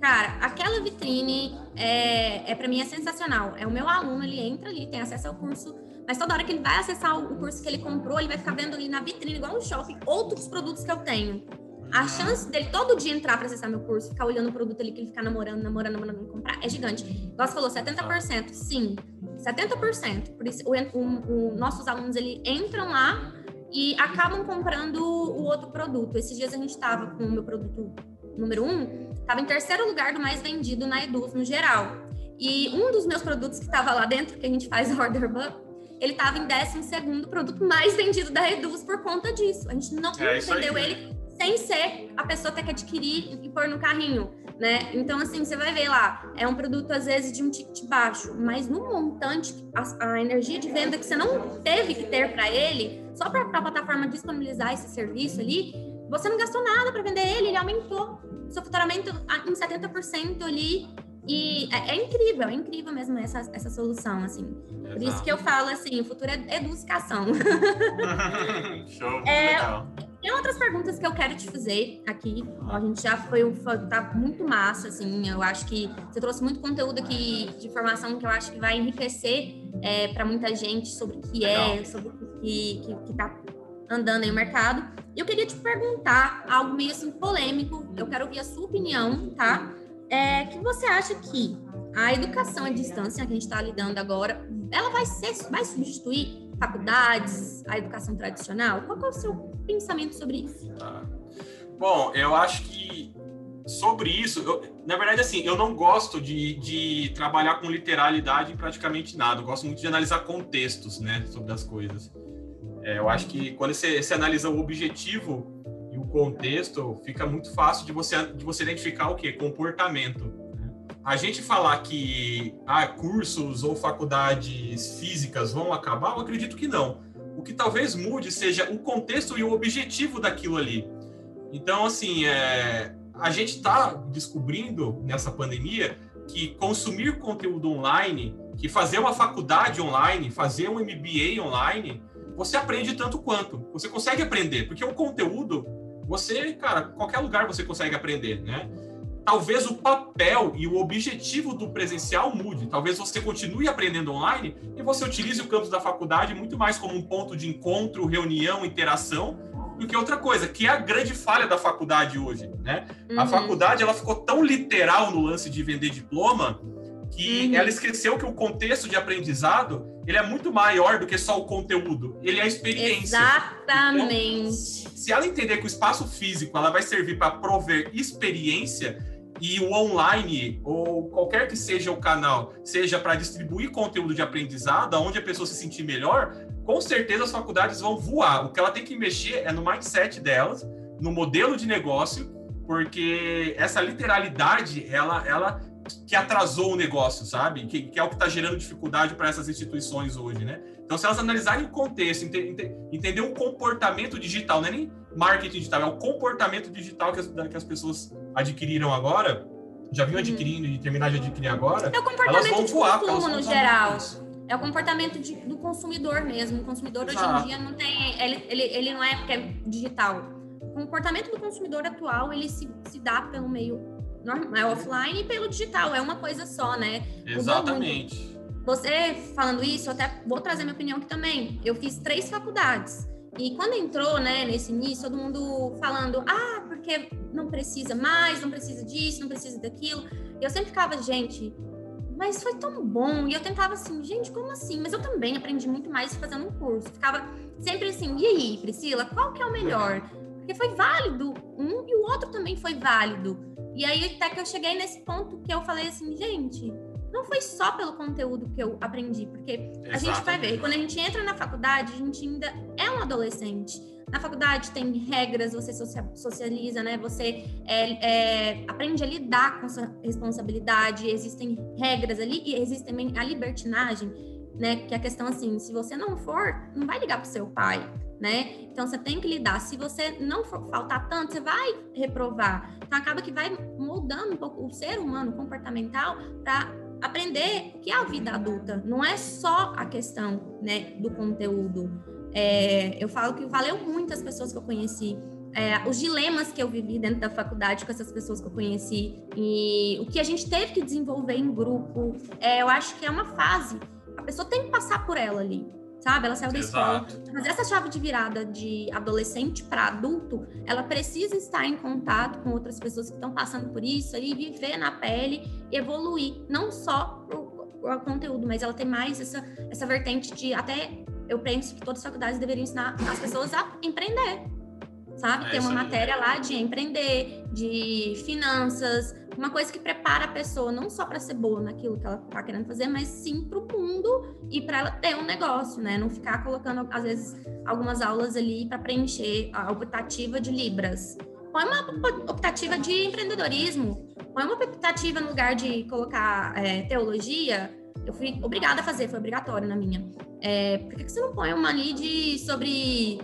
Cara, aquela vitrine é, é para mim é sensacional. É o meu aluno, ele entra ali, tem acesso ao curso, mas toda hora que ele vai acessar o curso que ele comprou, ele vai ficar vendo ali na vitrine, igual no shopping, outros produtos que eu tenho. A chance dele todo dia entrar para acessar meu curso, ficar olhando o produto ali que ele fica namorando, namorando, namorando, comprar, é gigante. Você falou 70%, sim. 70%. Por isso, o, o, o, nossos alunos ele entram lá e acabam comprando o outro produto. Esses dias a gente estava com o meu produto número um, estava em terceiro lugar do mais vendido na Eduz no geral. E um dos meus produtos que estava lá dentro, que a gente faz order book, ele estava em décimo segundo produto mais vendido da Eduz por conta disso. A gente não é entendeu ele sem ser a pessoa ter que adquirir e pôr no carrinho, né? Então, assim, você vai ver lá, é um produto às vezes de um ticket baixo, mas no montante, a, a energia de venda que você não teve que ter para ele, só para a plataforma disponibilizar esse serviço ali, você não gastou nada para vender ele, ele aumentou seu faturamento em 70% ali. E é, é, incrível, é incrível mesmo essa, essa solução, assim. Exato. Por isso que eu falo assim, o futuro é educação. Show, é, legal. Tem outras perguntas que eu quero te fazer aqui. A gente já foi, foi tá muito massa, assim. Eu acho que você trouxe muito conteúdo aqui de informação que eu acho que vai enriquecer é, para muita gente sobre o que é, Legal. é, sobre o que, que, que tá andando aí no mercado. E eu queria te perguntar algo meio assim polêmico. Eu quero ouvir a sua opinião, tá? É que você acha que a educação à distância que a gente está lidando agora, ela vai ser, vai substituir faculdades, a educação tradicional? Qual é o seu pensamento sobre isso? Ah. Bom, eu acho que sobre isso, eu, na verdade, assim, eu não gosto de, de trabalhar com literalidade em praticamente nada. Eu gosto muito de analisar contextos, né, sobre as coisas. É, eu acho que quando você, você analisa o objetivo e o contexto, fica muito fácil de você, de você identificar o quê? Comportamento. A gente falar que ah, cursos ou faculdades físicas vão acabar, eu acredito que não. O que talvez mude seja o contexto e o objetivo daquilo ali. Então, assim, é, a gente está descobrindo nessa pandemia que consumir conteúdo online, que fazer uma faculdade online, fazer um MBA online, você aprende tanto quanto. Você consegue aprender, porque o conteúdo, você, cara, qualquer lugar você consegue aprender, né? Talvez o papel e o objetivo do presencial mude. Talvez você continue aprendendo online e você utilize o campus da faculdade muito mais como um ponto de encontro, reunião, interação, do que outra coisa, que é a grande falha da faculdade hoje, né? Uhum. A faculdade ela ficou tão literal no lance de vender diploma que uhum. ela esqueceu que o contexto de aprendizado ele é muito maior do que só o conteúdo, ele é a experiência. Exatamente. Então, se ela entender que o espaço físico ela vai servir para prover experiência e o online ou qualquer que seja o canal, seja para distribuir conteúdo de aprendizado, onde a pessoa se sentir melhor, com certeza as faculdades vão voar. O que ela tem que mexer é no mindset delas, no modelo de negócio, porque essa literalidade, ela, ela que atrasou o negócio, sabe? Que, que é o que está gerando dificuldade para essas instituições hoje, né? Então, se elas analisarem o contexto, ente, ente, entender o comportamento digital, não é nem marketing digital, é o comportamento digital que as, que as pessoas adquiriram agora, já vinham uhum. adquirindo e terminar de adquirir agora, é o comportamento elas vão voar. De consumo, no geral. Isso. É o comportamento de, do consumidor mesmo. O consumidor hoje em dia não tem. Ele, ele, ele não é porque é digital. O comportamento do consumidor atual ele se, se dá pelo meio normal, é offline e pelo digital. É uma coisa só, né? Exatamente. Você falando isso, eu até vou trazer minha opinião aqui também. Eu fiz três faculdades. E quando entrou, né, nesse início, todo mundo falando, ah, porque não precisa mais, não precisa disso, não precisa daquilo. Eu sempre ficava, gente, mas foi tão bom. E eu tentava assim, gente, como assim? Mas eu também aprendi muito mais fazendo um curso. Ficava sempre assim, e aí, Priscila, qual que é o melhor? Porque foi válido um e o outro também foi válido. E aí até que eu cheguei nesse ponto que eu falei assim, gente, não foi só pelo conteúdo que eu aprendi, porque Exatamente. a gente vai ver, quando a gente entra na faculdade, a gente ainda é um adolescente. Na faculdade tem regras, você socializa, né? Você é, é, aprende a lidar com sua responsabilidade, existem regras ali e existe também a libertinagem, né? Que é a questão assim, se você não for, não vai ligar pro seu pai, né? Então você tem que lidar. Se você não faltar tanto, você vai reprovar. Então acaba que vai moldando um pouco o ser humano comportamental para aprender o que é a vida adulta. Não é só a questão, né, do conteúdo. É, eu falo que valeu muito as pessoas que eu conheci, é, os dilemas que eu vivi dentro da faculdade com essas pessoas que eu conheci e o que a gente teve que desenvolver em grupo. É, eu acho que é uma fase, a pessoa tem que passar por ela ali, sabe? Ela saiu da Exato. escola, mas essa chave de virada de adolescente para adulto, ela precisa estar em contato com outras pessoas que estão passando por isso e viver na pele e evoluir, não só o conteúdo, mas ela tem mais essa, essa vertente de até eu penso que todas as faculdades deveriam ensinar as pessoas a empreender, sabe? É Tem uma matéria lá de empreender, de finanças, uma coisa que prepara a pessoa não só para ser boa naquilo que ela está querendo fazer, mas sim para o mundo e para ela ter um negócio, né? Não ficar colocando, às vezes, algumas aulas ali para preencher a optativa de Libras. Põe uma optativa de empreendedorismo, põe uma optativa no lugar de colocar é, teologia, eu fui obrigada a fazer, foi obrigatório na minha. É, por que você não põe uma lead sobre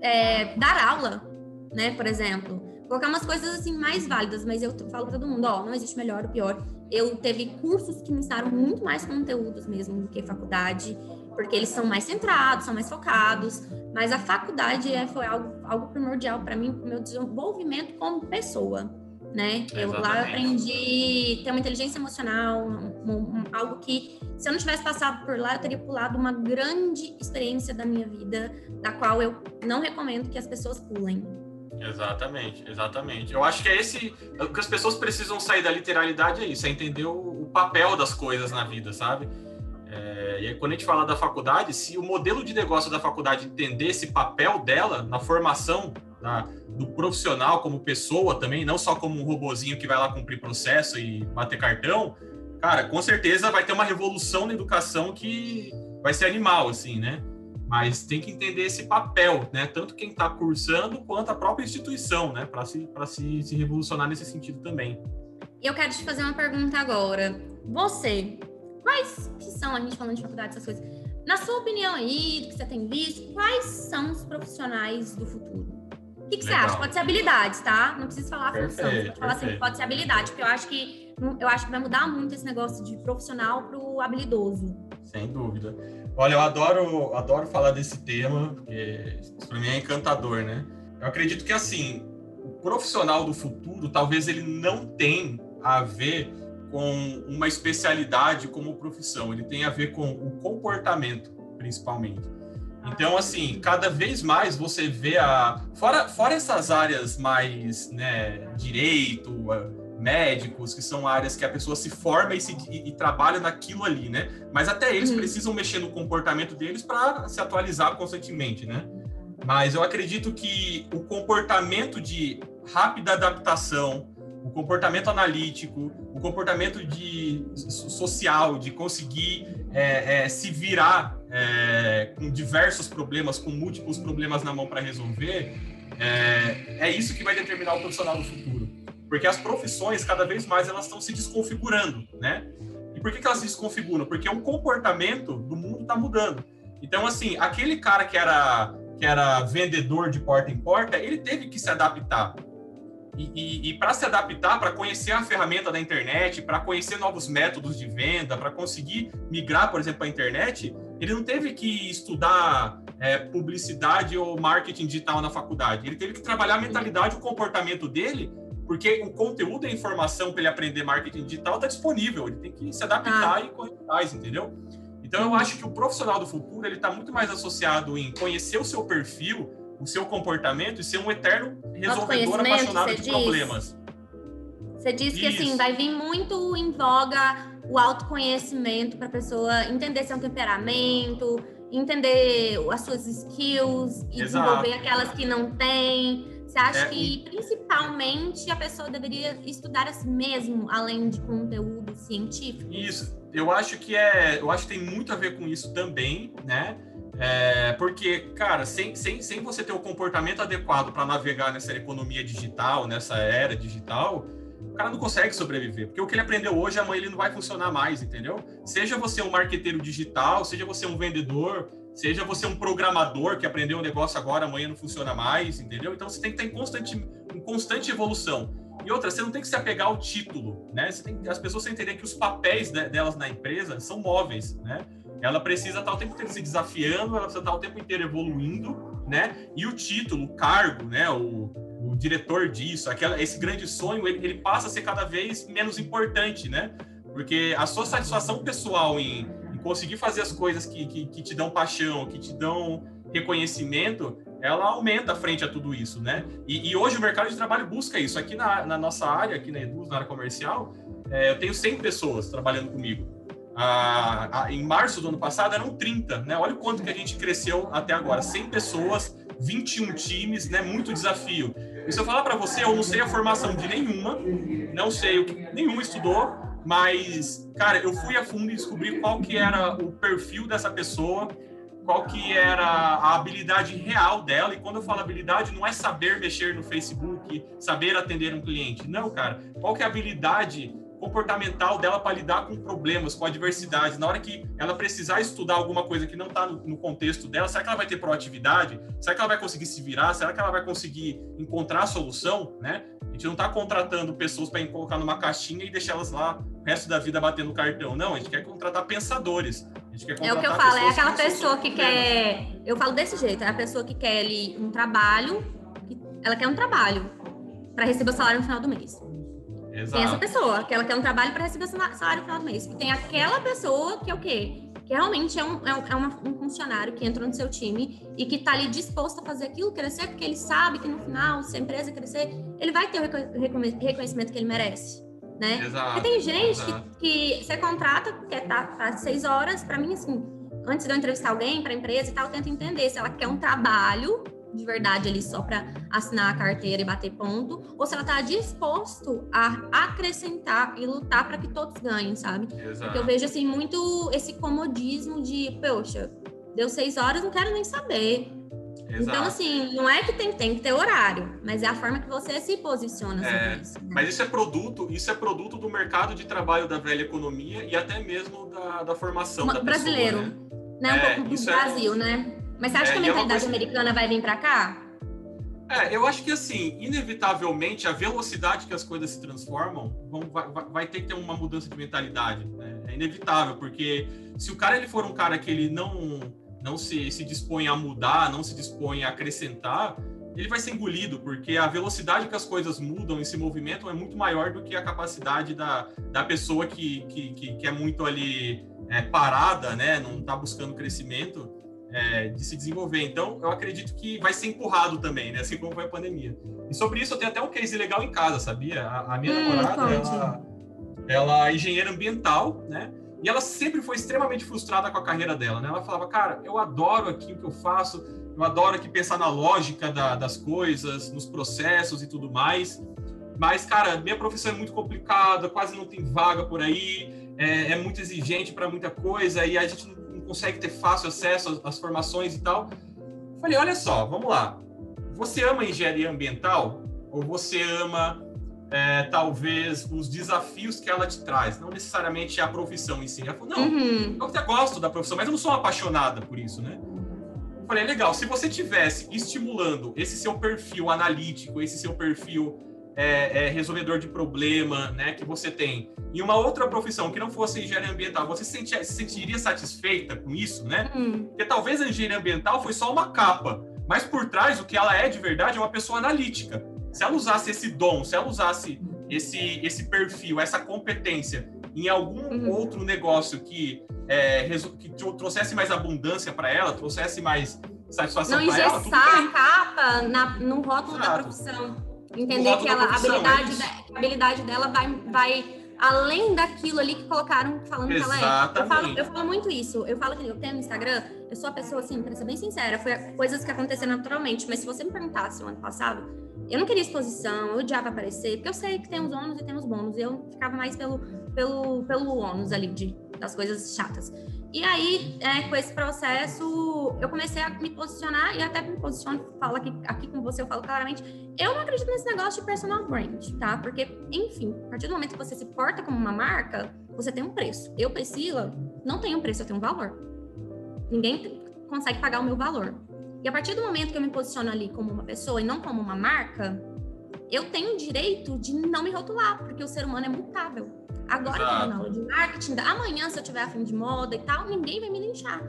é, dar aula, né, por exemplo? Colocar umas coisas assim mais válidas, mas eu falo para todo mundo, ó, não existe melhor ou pior. Eu teve cursos que me ensinaram muito mais conteúdos mesmo do que faculdade, porque eles são mais centrados, são mais focados, mas a faculdade é, foi algo, algo primordial para mim, para o meu desenvolvimento como pessoa né? Eu lá aprendi ter uma inteligência emocional, um, um, algo que se eu não tivesse passado por lá, eu teria pulado uma grande experiência da minha vida, da qual eu não recomendo que as pessoas pulem. Exatamente, exatamente. Eu acho que é esse o que as pessoas precisam sair da literalidade é isso, é entender o, o papel das coisas na vida, sabe? É, e aí, quando a gente fala da faculdade, se o modelo de negócio da faculdade entender esse papel dela na formação da, do profissional como pessoa também, não só como um robozinho que vai lá cumprir processo e bater cartão, cara, com certeza vai ter uma revolução na educação que vai ser animal, assim, né? Mas tem que entender esse papel, né? Tanto quem está cursando quanto a própria instituição, né? Para se, se, se revolucionar nesse sentido também. Eu quero te fazer uma pergunta agora. Você, quais que são, a gente falando de faculdade, essas coisas, na sua opinião aí, que você tem visto, quais são os profissionais do futuro? O que, que você acha? Pode ser habilidades, tá? Não precisa falar a função. Você pode falar assim, pode ser habilidade, porque eu acho que eu acho que vai mudar muito esse negócio de profissional para o habilidoso. Sem dúvida. Olha, eu adoro, adoro falar desse tema, porque para mim é encantador, né? Eu acredito que assim, o profissional do futuro, talvez ele não tenha a ver com uma especialidade como profissão, ele tem a ver com o comportamento, principalmente. Então, assim, cada vez mais você vê a. Fora, fora essas áreas mais, né, direito, médicos, que são áreas que a pessoa se forma e, se, e, e trabalha naquilo ali, né? Mas até eles uhum. precisam mexer no comportamento deles para se atualizar constantemente, né? Mas eu acredito que o comportamento de rápida adaptação, o comportamento analítico, o comportamento de social, de conseguir é, é, se virar é, com diversos problemas, com múltiplos problemas na mão para resolver, é, é isso que vai determinar o profissional do futuro. Porque as profissões, cada vez mais, elas estão se desconfigurando, né? E por que, que elas se desconfiguram? Porque o comportamento do mundo está mudando. Então, assim, aquele cara que era, que era vendedor de porta em porta, ele teve que se adaptar. E, e, e para se adaptar, para conhecer a ferramenta da internet, para conhecer novos métodos de venda, para conseguir migrar, por exemplo, para a internet, ele não teve que estudar é, publicidade ou marketing digital na faculdade. Ele teve que trabalhar a mentalidade, o comportamento dele, porque o conteúdo e a informação para ele aprender marketing digital está disponível. Ele tem que se adaptar ah. e correr atrás, entendeu? Então, eu acho que o profissional do futuro ele está muito mais associado em conhecer o seu perfil o seu comportamento e ser um eterno resolvedor apaixonado de diz. problemas. Você diz que assim vai vir muito em voga o autoconhecimento para a pessoa entender seu temperamento, entender as suas skills e Exato. desenvolver aquelas que não tem. Você acha é, que principalmente a pessoa deveria estudar assim mesmo, além de conteúdo científico? Isso. Eu acho que é, eu acho que tem muito a ver com isso também, né? É, porque, cara, sem, sem, sem você ter o comportamento adequado para navegar nessa economia digital, nessa era digital, o cara não consegue sobreviver. Porque o que ele aprendeu hoje, amanhã ele não vai funcionar mais, entendeu? Seja você um marqueteiro digital, seja você um vendedor, seja você um programador que aprendeu um negócio agora, amanhã não funciona mais, entendeu? Então você tem que estar em constante, em constante evolução. E outra, você não tem que se apegar ao título, né? Tem, as pessoas têm que entender que os papéis delas na empresa são móveis, né? ela precisa estar o tempo inteiro se desafiando, ela precisa estar o tempo inteiro evoluindo, né? E o título, o cargo, né? O, o diretor disso, aquela, esse grande sonho, ele, ele, passa a ser cada vez menos importante, né? Porque a sua satisfação pessoal em conseguir fazer as coisas que, que, que, te dão paixão, que te dão reconhecimento, ela aumenta frente a tudo isso, né? E, e hoje o mercado de trabalho busca isso. Aqui na, na nossa área, aqui na Eduz, na área comercial, é, eu tenho 100 pessoas trabalhando comigo em março do ano passado eram 30, né? Olha o quanto que a gente cresceu até agora, 100 pessoas, 21 times, né? Muito desafio. E se eu falar para você, eu não sei a formação de nenhuma, não sei o que nenhum estudou, mas cara, eu fui a fundo e descobri qual que era o perfil dessa pessoa, qual que era a habilidade real dela. E quando eu falo habilidade, não é saber mexer no Facebook, saber atender um cliente. Não, cara. Qual que é a habilidade comportamental dela para lidar com problemas, com adversidades. Na hora que ela precisar estudar alguma coisa que não está no, no, contexto dela, será que ela vai ter proatividade? Será que ela vai conseguir se virar? Será que ela vai conseguir encontrar a solução? Né? A gente não está contratando pessoas para colocar numa caixinha e deixar elas lá o resto da vida batendo cartão. Não, a gente quer contratar pensadores. É o que eu falo, é aquela que pessoa que quer. Eu falo desse jeito, é a pessoa que quer ali um trabalho, ela quer um trabalho para receber o salário no final do mês. Exato. Tem essa pessoa, que ela quer um trabalho para receber salário no final do mês. E tem aquela pessoa que é o quê? Que realmente é um, é, é uma, um funcionário que entrou no seu time e que está ali disposto a fazer aquilo crescer, porque ele sabe que no final, se a empresa crescer, ele vai ter o reconhecimento que ele merece. Né? Exato, Porque tem gente que, que você contrata, quer estar tá, tá seis horas, para mim, assim, antes de eu entrevistar alguém para a empresa e tal, eu tento entender se ela quer um trabalho de verdade ali só para assinar a carteira e bater ponto, ou se ela está disposto a acrescentar e lutar para que todos ganhem, sabe? Exato. Porque eu vejo assim muito esse comodismo de, poxa, deu seis horas, não quero nem saber. Então, Exato. Então, assim, não é que tem, tem que ter horário, mas é a forma que você se posiciona é, isso. Né? Mas isso é produto, isso é produto do mercado de trabalho da velha economia e até mesmo da, da formação Uma, da brasileiro, pessoa, né? né? Um pouco do é Brasil, é... né? Mas você acha é, que a mentalidade é americana vai vir para cá? É, eu acho que assim, inevitavelmente, a velocidade que as coisas se transformam vão, vai, vai ter que ter uma mudança de mentalidade. Né? É inevitável, porque se o cara ele for um cara que ele não não se, se dispõe a mudar, não se dispõe a acrescentar, ele vai ser engolido, porque a velocidade que as coisas mudam e se movimentam é muito maior do que a capacidade da, da pessoa que, que, que, que é muito ali é, parada, né? não está buscando crescimento, é, de se desenvolver. Então, eu acredito que vai ser empurrado também, né? assim como foi a pandemia. E sobre isso, eu tenho até um case legal em casa, sabia? A, a minha hum, namorada, ela, ela é engenheira ambiental, né? E ela sempre foi extremamente frustrada com a carreira dela, né? Ela falava, cara, eu adoro aqui o que eu faço, eu adoro aqui pensar na lógica da, das coisas, nos processos e tudo mais. Mas, cara, minha profissão é muito complicada, quase não tem vaga por aí, é, é muito exigente para muita coisa e a gente não, consegue ter fácil acesso às, às formações e tal. Falei, olha só, vamos lá. Você ama engenharia ambiental ou você ama é, talvez os desafios que ela te traz, não necessariamente a profissão em si. Ela falou, não, uhum. eu até gosto da profissão, mas eu não sou apaixonada por isso, né? Eu falei, legal, se você tivesse estimulando esse seu perfil analítico, esse seu perfil é, é, resolvedor de problema, né, que você tem, em uma outra profissão que não fosse engenharia ambiental, você se, sentia, se sentiria satisfeita com isso, né? Uhum. Porque talvez a engenharia ambiental foi só uma capa, mas por trás o que ela é de verdade é uma pessoa analítica se ela usasse esse dom, se ela usasse esse, esse perfil, essa competência em algum uhum. outro negócio que, é, que trouxesse mais abundância para ela, trouxesse mais satisfação para ela. Não engessar a capa na, no rótulo Exato. da profissão. Entender que ela, a, habilidade, é a habilidade dela vai, vai além daquilo ali que colocaram falando Exatamente. que ela é. Eu falo, eu falo muito isso. Eu falo que eu tenho no Instagram, eu sou a pessoa assim, para ser bem sincera, foi coisas que aconteceram naturalmente. Mas se você me perguntasse no ano passado, eu não queria exposição, eu odiava aparecer, porque eu sei que tem os ônus e tem os bônus. Eu ficava mais pelo, pelo, pelo ônus ali, de, das coisas chatas. E aí, é, com esse processo, eu comecei a me posicionar, e até me posiciono, falo aqui, aqui com você, eu falo claramente, eu não acredito nesse negócio de personal brand, tá? Porque, enfim, a partir do momento que você se porta como uma marca, você tem um preço. Eu, Priscila, não tenho um preço, eu tenho um valor. Ninguém consegue pagar o meu valor. E a partir do momento que eu me posiciono ali como uma pessoa e não como uma marca, eu tenho o direito de não me rotular, porque o ser humano é mutável. Agora Exato. eu tô na aula de marketing, amanhã, se eu tiver afim de moda e tal, ninguém vai me linchar.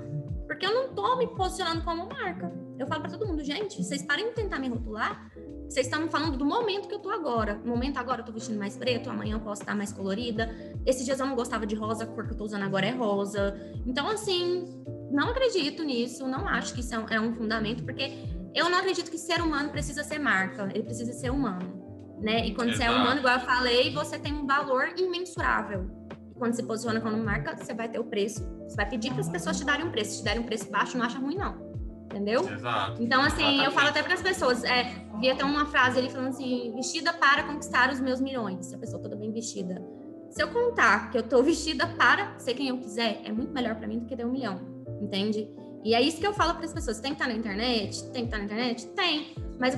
Porque eu não tô me posicionando como marca. Eu falo para todo mundo, gente, vocês parem de tentar me rotular. Vocês estão falando do momento que eu tô agora. No momento agora eu tô vestindo mais preto, amanhã eu posso estar mais colorida. Esses dias eu não gostava de rosa, a cor que eu tô usando agora é rosa. Então, assim, não acredito nisso, não acho que isso é um, é um fundamento, porque eu não acredito que ser humano precisa ser marca, ele precisa ser humano. Né? E quando Exato. você é humano, igual eu falei, você tem um valor imensurável. E quando se posiciona como marca, você vai ter o preço. Você vai pedir para as pessoas te darem um preço. Se te derem um preço baixo, não acha ruim, não. Entendeu? Exato. Então, assim, Exatamente. eu falo até para as pessoas. É, vi até uma frase ali falando assim: vestida para conquistar os meus milhões. Se a pessoa toda bem vestida. Se eu contar que eu tô vestida para ser quem eu quiser, é muito melhor para mim do que ter um milhão entende? E é isso que eu falo para as pessoas. Tem que estar na internet? Tem que estar na internet? Tem. Mas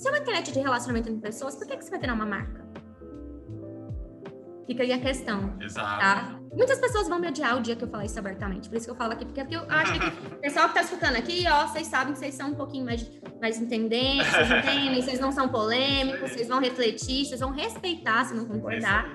se é uma internet de relacionamento entre pessoas, por que, que você vai ter uma marca? Fica aí a questão. Exato. Tá? Muitas pessoas vão me odiar o dia que eu falar isso abertamente. Por isso que eu falo aqui, porque eu acho que o pessoal que está escutando aqui, ó, vocês sabem que vocês são um pouquinho mais, mais entendentes, vocês entendem, vocês não são polêmicos, vocês vão refletir, vocês vão respeitar se não concordar.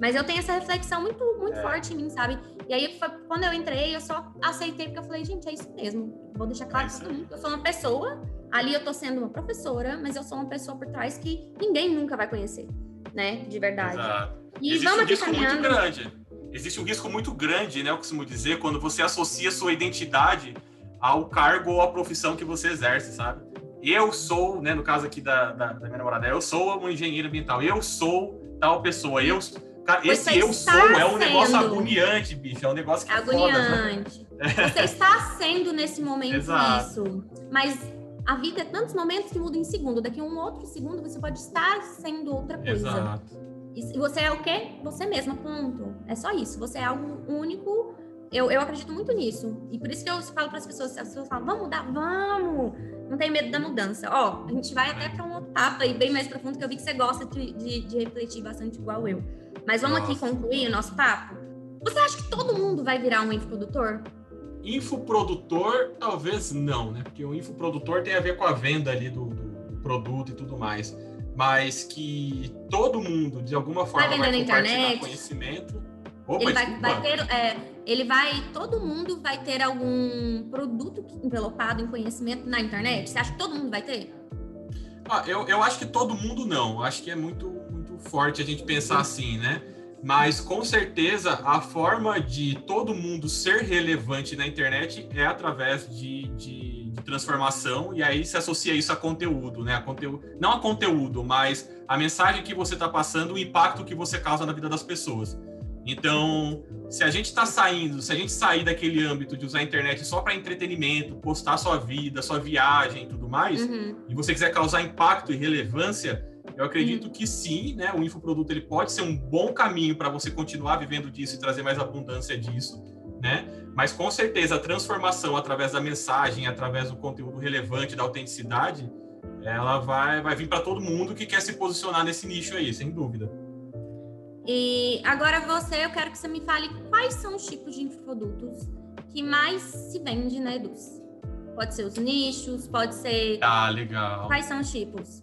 Mas eu tenho essa reflexão muito, muito é. forte em mim, sabe? E aí, quando eu entrei, eu só aceitei, porque eu falei, gente, é isso mesmo. Vou deixar claro para todo mundo eu sou uma pessoa, ali eu tô sendo uma professora, mas eu sou uma pessoa por trás que ninguém nunca vai conhecer, né? De verdade. Exato. E Existe vamos um risco caminhando. muito grande. Existe um risco muito grande, né? Eu costumo dizer, quando você associa sua identidade ao cargo ou à profissão que você exerce, sabe? Eu sou, né, no caso aqui da, da, da minha namorada, eu sou uma engenheira ambiental, eu sou tal pessoa, eu Cara, esse eu sou é um negócio agoniante, bicho. É um negócio que agoniante. É foda, Você está sendo nesse momento Exato. isso. Mas A vida é tantos momentos que mudam em segundo. Daqui a um outro segundo você pode estar sendo outra coisa. Exato. E você é o quê? Você mesma, ponto. É só isso. Você é algo único. Eu, eu acredito muito nisso. E por isso que eu falo para as pessoas, as pessoas falam, vamos mudar? Vamos! Não tem medo da mudança. Ó, a gente vai até para um outro papo aí, bem mais profundo, que eu vi que você gosta de, de, de refletir bastante igual eu. Mas vamos Nossa. aqui concluir o nosso papo? Você acha que todo mundo vai virar um infoprodutor? Infoprodutor, talvez não, né? Porque o infoprodutor tem a ver com a venda ali do, do produto e tudo mais. Mas que todo mundo, de alguma forma, vai, vai compartilhar internet. conhecimento. Opa, ele vai, vai, ter, é, ele vai, todo mundo vai ter algum produto envelopado em conhecimento na internet? Você acha que todo mundo vai ter? Ah, eu, eu acho que todo mundo não. Acho que é muito, muito forte a gente pensar assim, né? Mas com certeza a forma de todo mundo ser relevante na internet é através de, de, de, transformação, e aí se associa isso a conteúdo, né? A conteúdo, não a conteúdo, mas a mensagem que você está passando, o impacto que você causa na vida das pessoas. Então, se a gente está saindo, se a gente sair daquele âmbito de usar a internet só para entretenimento, postar sua vida, sua viagem e tudo mais, uhum. e você quiser causar impacto e relevância, eu acredito que sim, né? O infoproduto ele pode ser um bom caminho para você continuar vivendo disso e trazer mais abundância disso, né? Mas com certeza a transformação através da mensagem, através do conteúdo relevante, da autenticidade, ela vai, vai vir para todo mundo que quer se posicionar nesse nicho aí, sem dúvida. E agora você, eu quero que você me fale quais são os tipos de infoprodutos que mais se vende na Eduz. Pode ser os nichos, pode ser. Ah, legal. Quais são os tipos?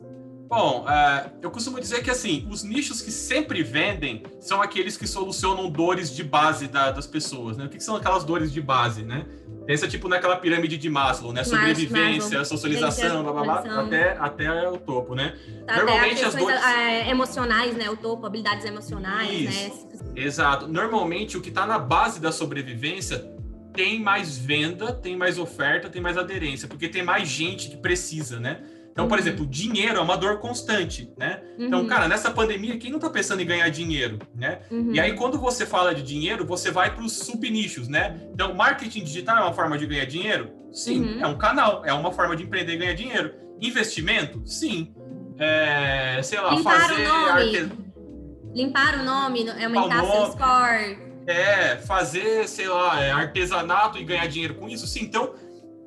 Bom, uh, eu costumo dizer que assim, os nichos que sempre vendem são aqueles que solucionam dores de base da, das pessoas, né? O que, que, são aquelas dores de base, né? Pensa tipo naquela pirâmide de Maslow, né? Sobrevivência, Maslow. socialização, blá, blá, blá, até, até o topo, né? Normalmente as dores... É, emocionais, né? O topo, habilidades emocionais, Isso. né? Exato. Normalmente o que está na base da sobrevivência tem mais venda, tem mais oferta, tem mais aderência, porque tem mais gente que precisa, né? Então, por exemplo, dinheiro é uma dor constante, né? Então, uhum. Então, cara, nessa pandemia, quem não tá pensando em ganhar dinheiro, né? Uhum. E aí, quando você fala de dinheiro, você vai para os subnichos, né? Então, marketing digital é uma forma de ganhar dinheiro? Sim. Uhum. É um canal, é uma forma de empreender e ganhar dinheiro. Investimento? Sim. É, sei lá, Limpar fazer... O nome. Limpar o nome, aumentar o seu score. É, fazer, sei lá, é, artesanato e ganhar dinheiro com isso. Sim, então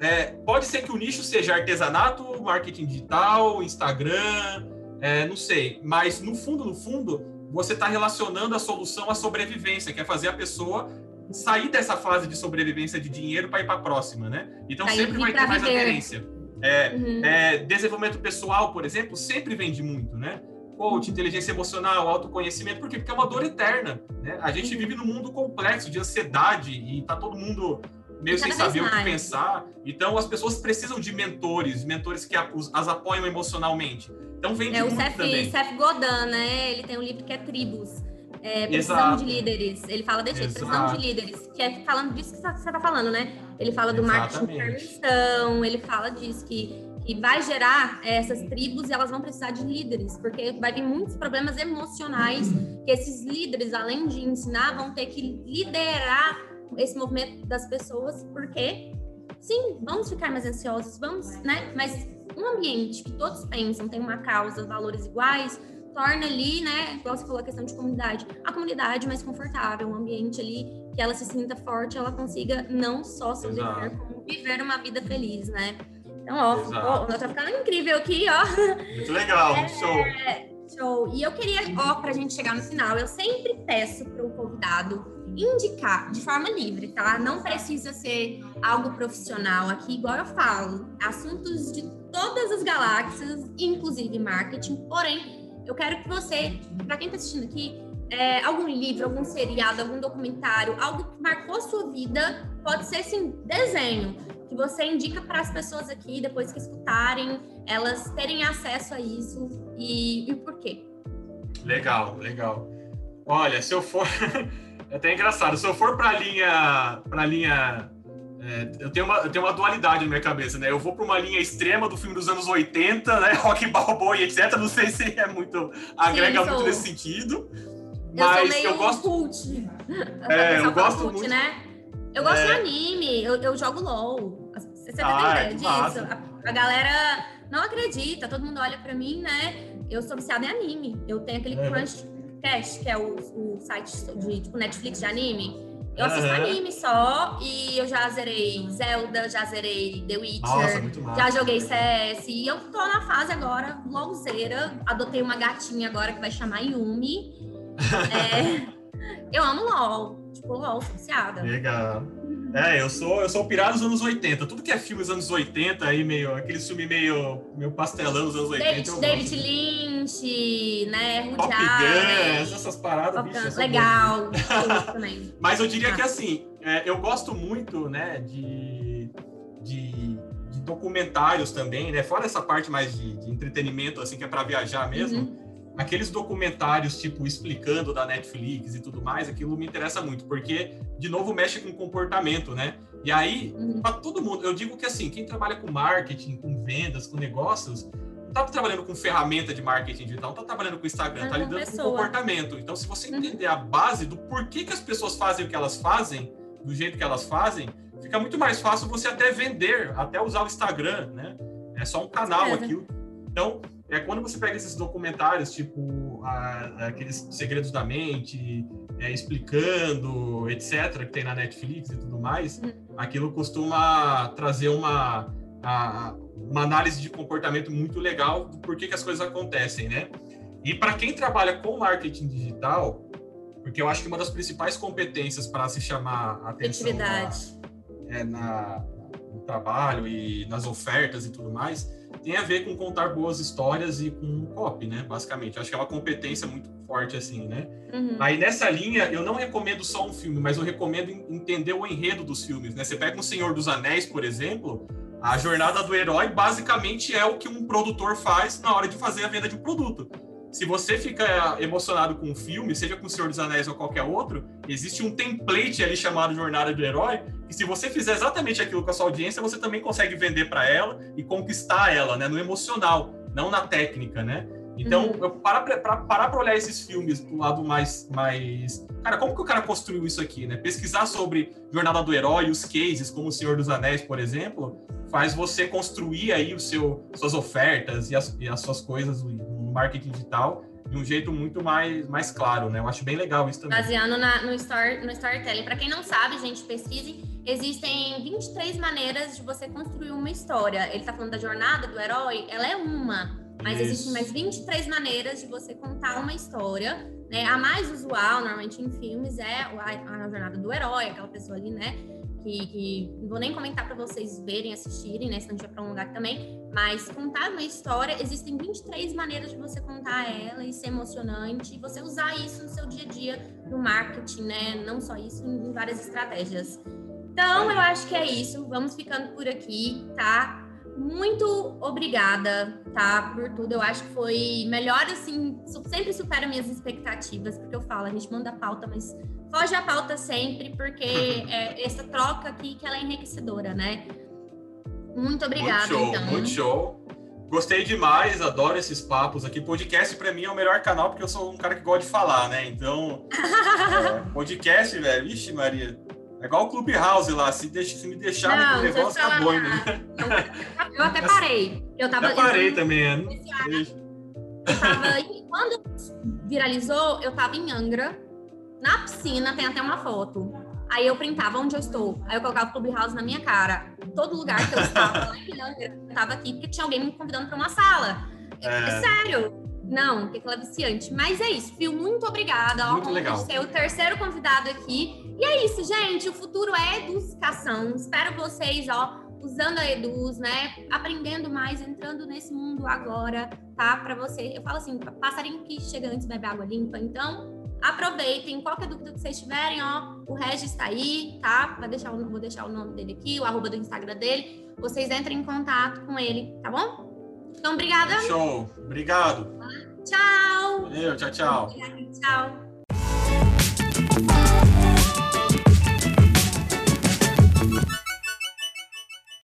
é, pode ser que o nicho seja artesanato, marketing digital, Instagram, é, não sei. Mas no fundo, no fundo, você está relacionando a solução à sobrevivência, que é fazer a pessoa sair dessa fase de sobrevivência de dinheiro para ir para a próxima, né? Então Aí sempre vai ter mais viver. aderência. É, uhum. é, desenvolvimento pessoal, por exemplo, sempre vende muito, né? Coach, inteligência emocional, autoconhecimento, por quê? Porque é uma dor eterna. Né? A gente uhum. vive num mundo complexo de ansiedade e tá todo mundo meio sem saber o que pensar. Então, as pessoas precisam de mentores, mentores que as apoiam emocionalmente. Então, vem de é, o Seth, também. Seth Godin, né? Ele tem um livro que é Tribos. É, precisão de líderes. Ele fala desse jeito, precisão de líderes. Que é falando disso que você está falando, né? Ele fala do Exatamente. marketing de permissão, ele fala disso, que, que vai gerar essas tribos e elas vão precisar de líderes, porque vai vir muitos problemas emocionais que esses líderes, além de ensinar, vão ter que liderar esse movimento das pessoas, porque sim, vamos ficar mais ansiosos, vamos, né? Mas um ambiente que todos pensam, tem uma causa, valores iguais, torna ali, né, igual você falou, a questão de comunidade, a comunidade mais confortável, um ambiente ali que ela se sinta forte, ela consiga não só sobreviver, como viver uma vida feliz, né? Então, ó, ó, tá ficando incrível aqui, ó. Muito legal, é, show. Show. E eu queria, ó, pra gente chegar no final, eu sempre peço para o convidado indicar de forma livre, tá? Não precisa ser algo profissional aqui, igual eu falo, assuntos de todas as galáxias, inclusive marketing. Porém, eu quero que você, para quem está assistindo aqui, é, algum livro, algum seriado, algum documentário, algo que marcou sua vida, pode ser sim desenho, que você indica para as pessoas aqui, depois que escutarem, elas terem acesso a isso e, e por quê. Legal, legal. Olha, se eu for É até engraçado. Se eu for para a linha, para linha é, eu, tenho uma, eu tenho uma dualidade na minha cabeça, né? Eu vou para uma linha extrema do filme dos anos 80, né? Rock Balboa e etc. Não sei se é muito agrega Sim, muito sou... nesse sentido. Mas eu, eu gosto. Cult. É, eu gosto cult, muito. Né? Eu gosto é... de anime, eu, eu jogo LOL. Você tem ah, ideia disso? A galera não acredita, todo mundo olha pra mim, né? Eu sou viciada em anime. Eu tenho aquele Uhum. Crunchcast, que é o, o site de tipo, Netflix de anime. Eu assisto Aham. anime só e eu já zerei Zelda, já zerei The Witcher. Nossa. Já joguei CS e eu tô na fase agora, LOLzeira. Adotei uma gatinha agora que vai chamar Yumi. É, eu amo LOL. Tipo, sou viciada. Legal. É, eu sou, eu sou o pirado dos anos 80. Tudo que é filme dos anos 80, aí meio, aquele filme meio, meio pastelão dos anos 80. David, David. Lynch, né? Top essas paradas, Top bicho, Legal, também. Mas eu diria Ah. que assim, é, eu gosto muito, né, de, de, de documentários também, né? Fora essa parte mais de, de entretenimento, assim, que é para viajar mesmo. Uhum. Aqueles documentários, tipo, explicando da Netflix e tudo mais, aquilo me interessa muito, porque, de novo, mexe com comportamento, né? E aí, Uhum. para todo mundo, eu digo que assim, quem trabalha com marketing, com vendas, com negócios, não tá trabalhando com ferramenta de marketing digital, não tá trabalhando com Instagram, É tá lidando com pessoa. comportamento. Então, se você Uhum. entender a base do porquê que as pessoas fazem o que elas fazem, do jeito que elas fazem, fica muito mais fácil você até vender, até usar o Instagram, né? É só um canal aquilo. Então, é quando você pega esses documentários, tipo a- aqueles segredos da mente, é, explicando, etc., que tem na Netflix e tudo mais, Uhum. aquilo costuma trazer uma, a- uma análise de comportamento muito legal do porquê que as coisas acontecem, né? E para quem trabalha com marketing digital, porque eu acho que uma das principais competências para se chamar a atenção na, é, na- no trabalho e nas ofertas e tudo mais, tem a ver com contar boas histórias e com copy, né? Basicamente. Eu acho que é uma competência muito forte, assim, né? Uhum. Aí nessa linha, eu não recomendo só um filme, mas eu recomendo en- entender o enredo dos filmes, né? Você pega um Senhor dos Anéis, por exemplo, a jornada do herói basicamente é o que um produtor faz na hora de fazer a venda de um produto. Se você fica emocionado com um filme, seja com o Senhor dos Anéis ou qualquer outro, existe um template ali chamado Jornada do Herói, que se você fizer exatamente aquilo com a sua audiência, você também consegue vender para ela e conquistar ela, né? No emocional, não na técnica, né? Então, Uhum. eu parar pra- parar pra olhar esses filmes do lado mais, mais. Cara, como que o cara construiu isso aqui, né? Pesquisar sobre Jornada do Herói, os cases, como o Senhor dos Anéis, por exemplo, faz você construir aí o seu, suas ofertas e as, e as suas coisas no marketing digital de um jeito muito mais, mais claro, né? Eu acho bem legal isso também. Baseando na- no, story, no storytelling. Para quem não sabe, gente, pesquise. Existem 23 maneiras de você construir uma história. Ele tá falando da jornada do herói, ela é uma. Mas Isso. existem mais 23 maneiras de você contar uma história. Né? A mais usual, normalmente em filmes, é a, a jornada do herói, aquela pessoa ali, né? Que, que não vou nem comentar para vocês verem, assistirem, né? Senão a gente vai prolongar aqui também. Mas contar uma história, existem 23 maneiras de você contar ela e ser emocionante. E você usar isso no seu dia a dia, no marketing, né? Não só isso, em várias estratégias. Então, eu acho que é isso. Vamos ficando por aqui, tá? Muito obrigada, tá? Por tudo. Eu acho que foi melhor, assim, sempre supera minhas expectativas, porque eu falo, a gente manda pauta, mas foge a pauta sempre, porque é essa troca aqui que ela é enriquecedora, né? Muito obrigada, muito show, então. muito show. Gostei demais, adoro esses papos aqui. Podcast pra mim é o melhor canal porque eu sou um cara que gosta de falar, né? Então, é, podcast, velho, vixe, Maria. É igual o Clubhouse lá, se, deixa, se me deixar Não, eu negócio, falar acabou ainda. nada. Eu até parei. Eu tava. Já parei eu, também, é. eu tava quando viralizou, eu tava em Angra, na piscina, tem até uma foto. Aí eu printava onde eu estou. Aí eu colocava o Clubhouse na minha cara. Todo lugar que eu estava, lá em Angra, eu tava aqui porque tinha alguém me convidando para uma sala. É. É. Sério. Não, que aquela é viciante. Mas é isso, Fio. Muito obrigada. Muito legal. ser o terceiro convidado aqui. E é isso, gente. O futuro é educação. Espero vocês, ó, usando a Eduz, né? Aprendendo mais, entrando nesse mundo agora, tá? Para você. Eu falo assim, passarinho que chega antes bebe água limpa. Então, aproveitem. Qualquer dúvida que vocês tiverem, ó, o Regis está aí, tá? Vou deixar, o- vou deixar o nome dele aqui, o arroba do Instagram dele. Vocês entrem em contato com ele, tá bom? Então, obrigada. Show. Obrigado. Tchau. Valeu, tchau, tchau. Obrigada, Tchau.